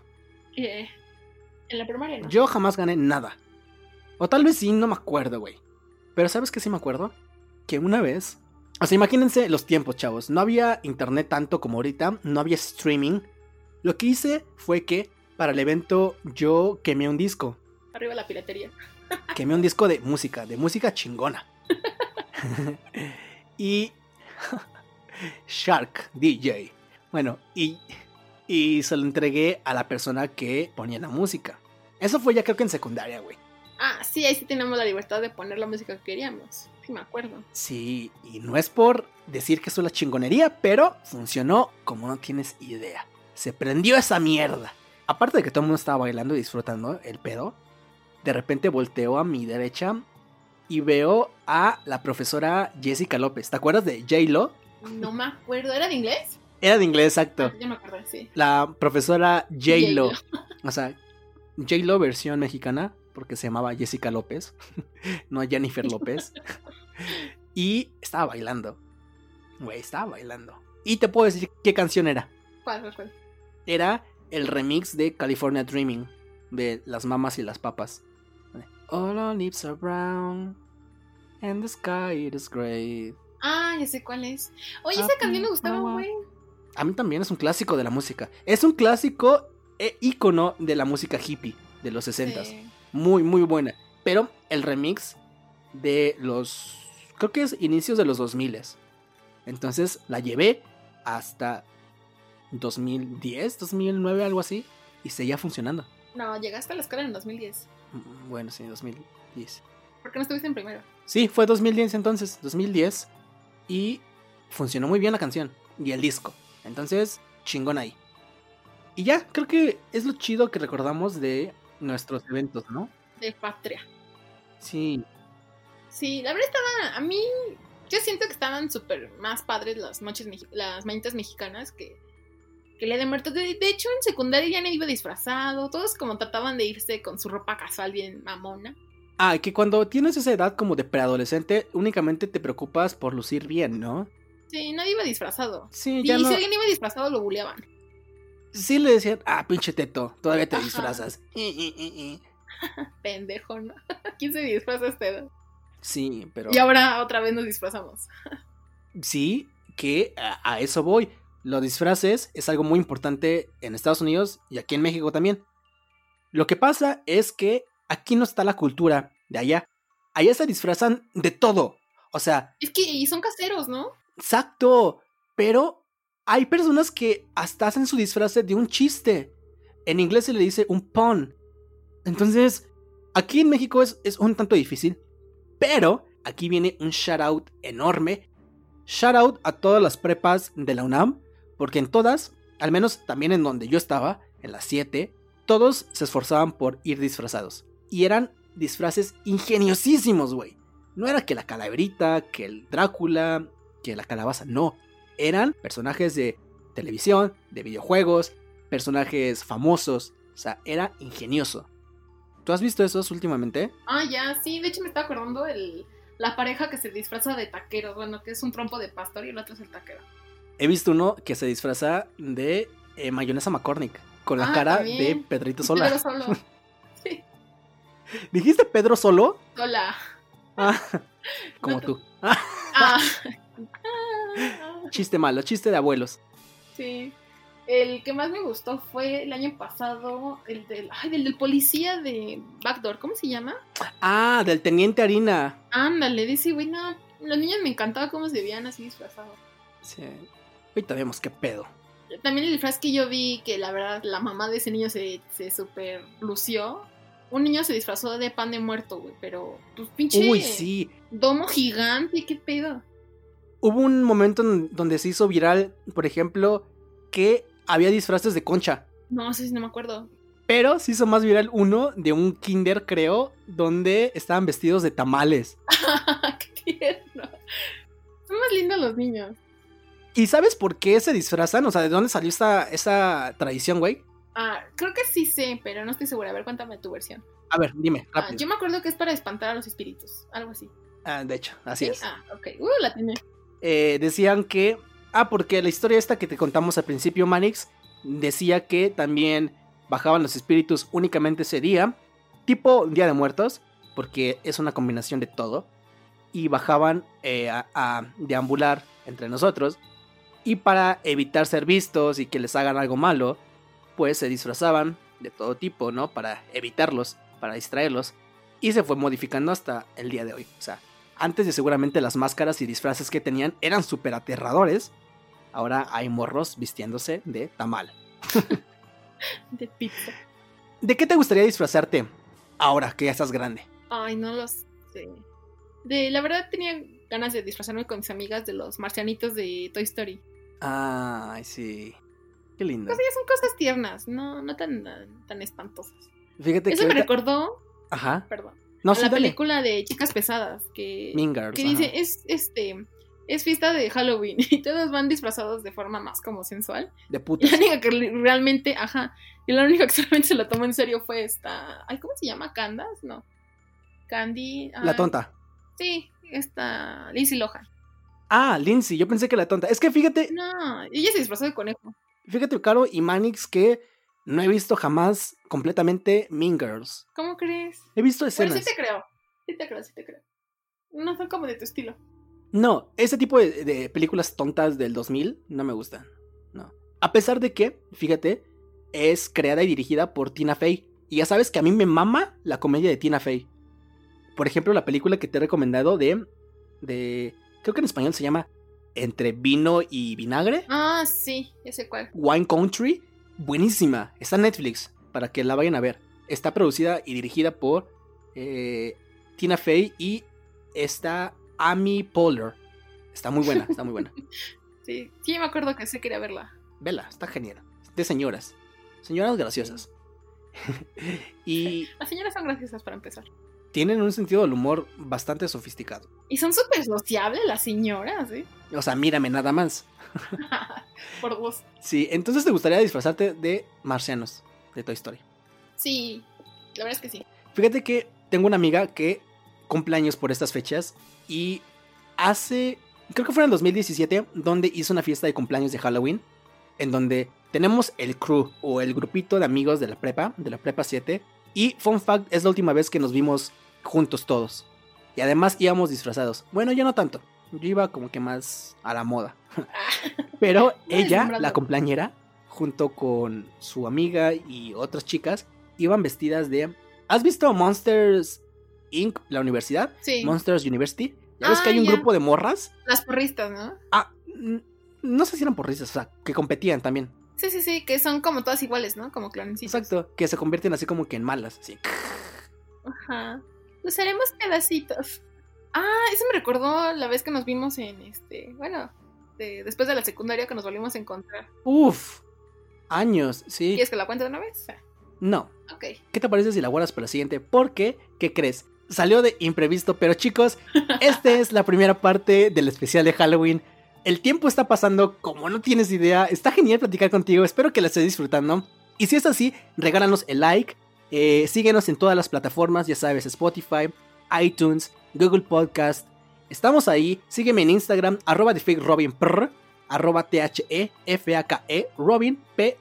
Eh, en la primaria no. Yo jamás gané nada. O tal vez sí, no me acuerdo, güey. Pero ¿sabes qué sí me acuerdo? Que una vez... O sea, imagínense los tiempos, chavos. No había internet tanto como ahorita, no había streaming. Lo que hice fue que para el evento yo quemé un disco. Arriba la piratería. Quemé un disco de música, de música chingona. y Shark DJ Bueno, y, y se lo entregué a la persona que ponía la música. Eso fue ya creo que en secundaria, güey. Ah, sí, ahí sí tenemos la libertad de poner la música que queríamos. Sí, me acuerdo. Sí, y no es por decir que es la chingonería, pero funcionó como no tienes idea. Se prendió esa mierda. Aparte de que todo el mundo estaba bailando y disfrutando el pedo, de repente volteo a mi derecha y veo a la profesora Jessica López. ¿Te acuerdas de J-Lo? No me acuerdo, ¿era de inglés? Era de inglés, exacto. Ah, me acuerdo, sí. La profesora J-Lo. O sea, J-Lo versión mexicana, porque se llamaba Jessica López, no Jennifer López. y estaba bailando. Güey, estaba bailando. Y te puedo decir qué canción era. ¿Cuál, cuál? Era el remix de California Dreaming, de Las Mamas y las Papas. All our lips are brown, and the sky is gray. Ah, ya sé cuál es. Oye, esa canción me gustaba, güey. A mí también es un clásico de la música. Es un clásico e ícono de la música hippie de los 60 Muy, muy buena. Pero el remix de los. Creo que es inicios de los 2000 Entonces la llevé hasta 2010, 2009, algo así. Y seguía funcionando. No, llegaste a la escuela en 2010. Mm, bueno, sí, 2010. ¿Por qué no estuviste en primero? Sí, fue 2010 entonces, 2010. Y funcionó muy bien la canción y el disco. Entonces, chingón ahí. Y ya, creo que es lo chido que recordamos de nuestros eventos, ¿no? De patria. Sí. Sí, la verdad estaba, a mí, yo siento que estaban súper más padres las noches, las mañitas mexicanas que, que le de muertos. De, hecho, en secundaria ya no iba disfrazado, todos como trataban de irse con su ropa casual bien mamona. Ah, que cuando tienes esa edad como de preadolescente, únicamente te preocupas por lucir bien, ¿no? Sí, nadie iba disfrazado. Sí, ya y si alguien iba disfrazado, lo buleaban. Sí le decían, ah, pinche teto, todavía te disfrazas. Pendejo, ¿no? ¿Quién se disfraza este Sí, pero. Y ahora otra vez nos disfrazamos. sí, que a, eso voy. Los disfraces es algo muy importante en Estados Unidos y aquí en México también. Lo que pasa es que aquí no está la cultura de allá. Allá se disfrazan de todo. O sea. Es que y son caseros, ¿no? Exacto. Pero hay personas que hasta hacen su disfraz de un chiste. En inglés se le dice un pun. Entonces, aquí en México es, es un tanto difícil. Pero aquí viene un shout out enorme. Shout out a todas las prepas de la UNAM. Porque en todas, al menos también en donde yo estaba, en las 7, todos se esforzaban por ir disfrazados. Y eran disfraces ingeniosísimos, güey. No era que la calaverita, que el Drácula, que la calabaza, no. Eran personajes de televisión, de videojuegos, personajes famosos. O sea, era ingenioso. ¿Tú has visto esos últimamente? Ah, ya, sí. De hecho, me estaba acordando el, la pareja que se disfraza de taquero. Bueno, que es un trompo de pastor y el otro es el taquero. He visto uno que se disfraza de eh, mayonesa McCormick. Con la ah, cara de Pedrito Sola. Pedro Solo. sí. ¿Dijiste Pedro Solo? Sola. Ah, como tú. ah. chiste malo, chiste de abuelos. Sí. El que más me gustó fue el año pasado, el del, ay, del, policía de Backdoor, ¿cómo se llama? Ah, del teniente Harina. Ándale, dice, güey, no, los niños me encantaba cómo se veían así disfrazados. Sí. Ahorita vemos qué pedo. También el disfraz que yo vi, que la verdad la mamá de ese niño se, se super lució. Un niño se disfrazó de pan de muerto, güey, pero pues pinche. Uy, sí. Domo gigante, qué pedo hubo un momento en donde se hizo viral, por ejemplo, que había disfraces de concha. No, sí, no me acuerdo. Pero se hizo más viral uno de un kinder, creo, donde estaban vestidos de tamales. ¡Qué tierno! Son más lindos los niños. ¿Y sabes por qué se disfrazan? O sea, ¿de dónde salió esta, esa tradición, güey? Ah, creo que sí sé, pero no estoy segura. A ver, cuéntame tu versión. A ver, dime, ah, yo me acuerdo que es para espantar a los espíritus, algo así. Ah, de hecho, así es. Ah, ok. Uh, la tiene. Eh, decían que, ah, porque la historia esta que te contamos al principio, Manix, decía que también bajaban los espíritus únicamente ese día, tipo Día de Muertos, porque es una combinación de todo, y bajaban eh, a, deambular entre nosotros, y para evitar ser vistos y que les hagan algo malo, pues se disfrazaban de todo tipo, ¿no? Para evitarlos, para distraerlos, y se fue modificando hasta el día de hoy, o sea, antes de seguramente las máscaras y disfraces que tenían eran súper aterradores. ahora hay morros vistiéndose de tamal. de pizza. ¿De qué te gustaría disfrazarte ahora que ya estás grande? Ay, no lo sé. De, la verdad tenía ganas de disfrazarme con mis amigas de los marcianitos de Toy Story. Ay, sí. Qué lindo. Pues ya son cosas tiernas, no, no tan, tan espantosas. Fíjate Eso me recordó. Ajá. Perdón. No, la película de Chicas Pesadas. Que, que dice, es este. Es fiesta de Halloween y todos van disfrazados de forma más como sensual. De puta. Y la única que realmente, ajá, y la única que realmente se lo tomó en serio fue esta, ay, ¿cómo se llama? ¿Candas? No. Candy. la tonta. Sí, esta Lindsay Lohan. Ah, Lindsay, yo pensé que la tonta. Es que fíjate. No, ella se disfrazó de conejo. Fíjate, Caro y Manix, que no he visto jamás completamente Mean Girls. ¿Cómo crees? He visto escenas. Bueno, sí te creo. Sí te creo, sí te creo. No son como de tu estilo. No, ese tipo de, películas tontas del 2000 no me gustan. No. A pesar de que, fíjate, es creada y dirigida por Tina Fey. Y ya sabes que a mí me mama la comedia de Tina Fey. Por ejemplo, la película que te he recomendado de. de. Creo que en español se llama Entre vino y vinagre. Ah, sí, ese cual. Wine Country. Buenísima. Está en Netflix. Para que la vayan a ver. Está producida y dirigida por eh, Tina Fey y está Amy Poehler. Está muy buena, está muy buena. sí, sí, me acuerdo que sí quería verla. Vela, está genial. De señoras. Señoras graciosas. y. Las señoras son graciosas para empezar. Tienen un sentido del humor bastante sofisticado. Y son súper sociables las señoras, ¿eh? O sea, mírame nada más. Por vos. Sí, entonces te gustaría disfrazarte de marcianos de Toy Story. Sí, la verdad es que sí. Fíjate que tengo una amiga que cumple años por estas fechas y hace, creo que fue en el 2017, donde hizo una fiesta de cumpleaños de Halloween, en donde tenemos el crew o el grupito de amigos de la prepa, de la prepa 7. Y fun fact, es la última vez que nos vimos juntos todos. Y además íbamos disfrazados. Bueno, yo no tanto. Yo iba como que más a la moda. Pero ella, la compañera, junto con su amiga y otras chicas, iban vestidas de... ¿Has visto Monsters Inc., la universidad? Sí. Monsters University. ¿Ya ves que hay ah, un grupo de morras? Las porristas, ¿no? Ah, no sé si eran porristas, o sea, que competían también. Sí, sí, sí, que son como todas iguales, ¿no? Como clanecitos. Exacto, que se convierten así como que en malas, sí. Ajá. Los haremos pedacitos. Ah, eso me recordó la vez que nos vimos en este, bueno, después de la secundaria que nos volvimos a encontrar. Uf, años, sí. ¿Quieres que la cuente de una vez? No. Ok. ¿Qué te parece si la guardas para la siguiente? Porque, ¿qué crees? Salió de imprevisto, pero chicos, esta es la primera parte del especial de Halloween. El tiempo está pasando como no tienes idea. Está genial platicar contigo. Espero que la estés disfrutando. Y si es así, regálanos el like. Eh, síguenos en todas las plataformas, ya sabes, Spotify, iTunes, Google Podcast. Estamos ahí. Sígueme en Instagram, arroba Robin arroba T-H-E-F-A-K-E, Robin P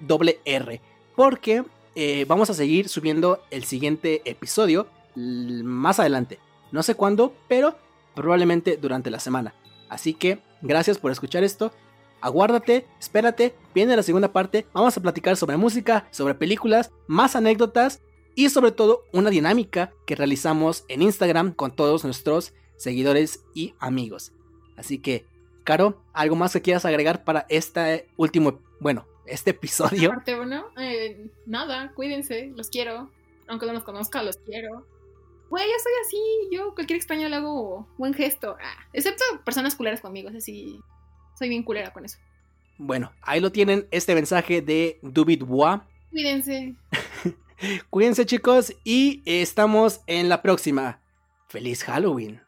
R. Porque eh, vamos a seguir subiendo el siguiente episodio más adelante. No sé cuándo, pero probablemente durante la semana. Así que gracias por escuchar esto. Aguárdate, espérate, viene la segunda parte. Vamos a platicar sobre música, sobre películas, más anécdotas y sobre todo una dinámica que realizamos en Instagram con todos nuestros seguidores y amigos. Así que, Caro, ¿algo más que quieras agregar para este último, bueno, este episodio? Parte eh, nada, cuídense, los quiero. Aunque no los conozca, los quiero güey, yo soy así, yo cualquier extraño le hago buen gesto. Ah, excepto personas culeras conmigo, así, soy bien culera con eso. Bueno, ahí lo tienen, este mensaje de Dubit Bois. Cuídense. Cuídense chicos y estamos en la próxima. Feliz Halloween.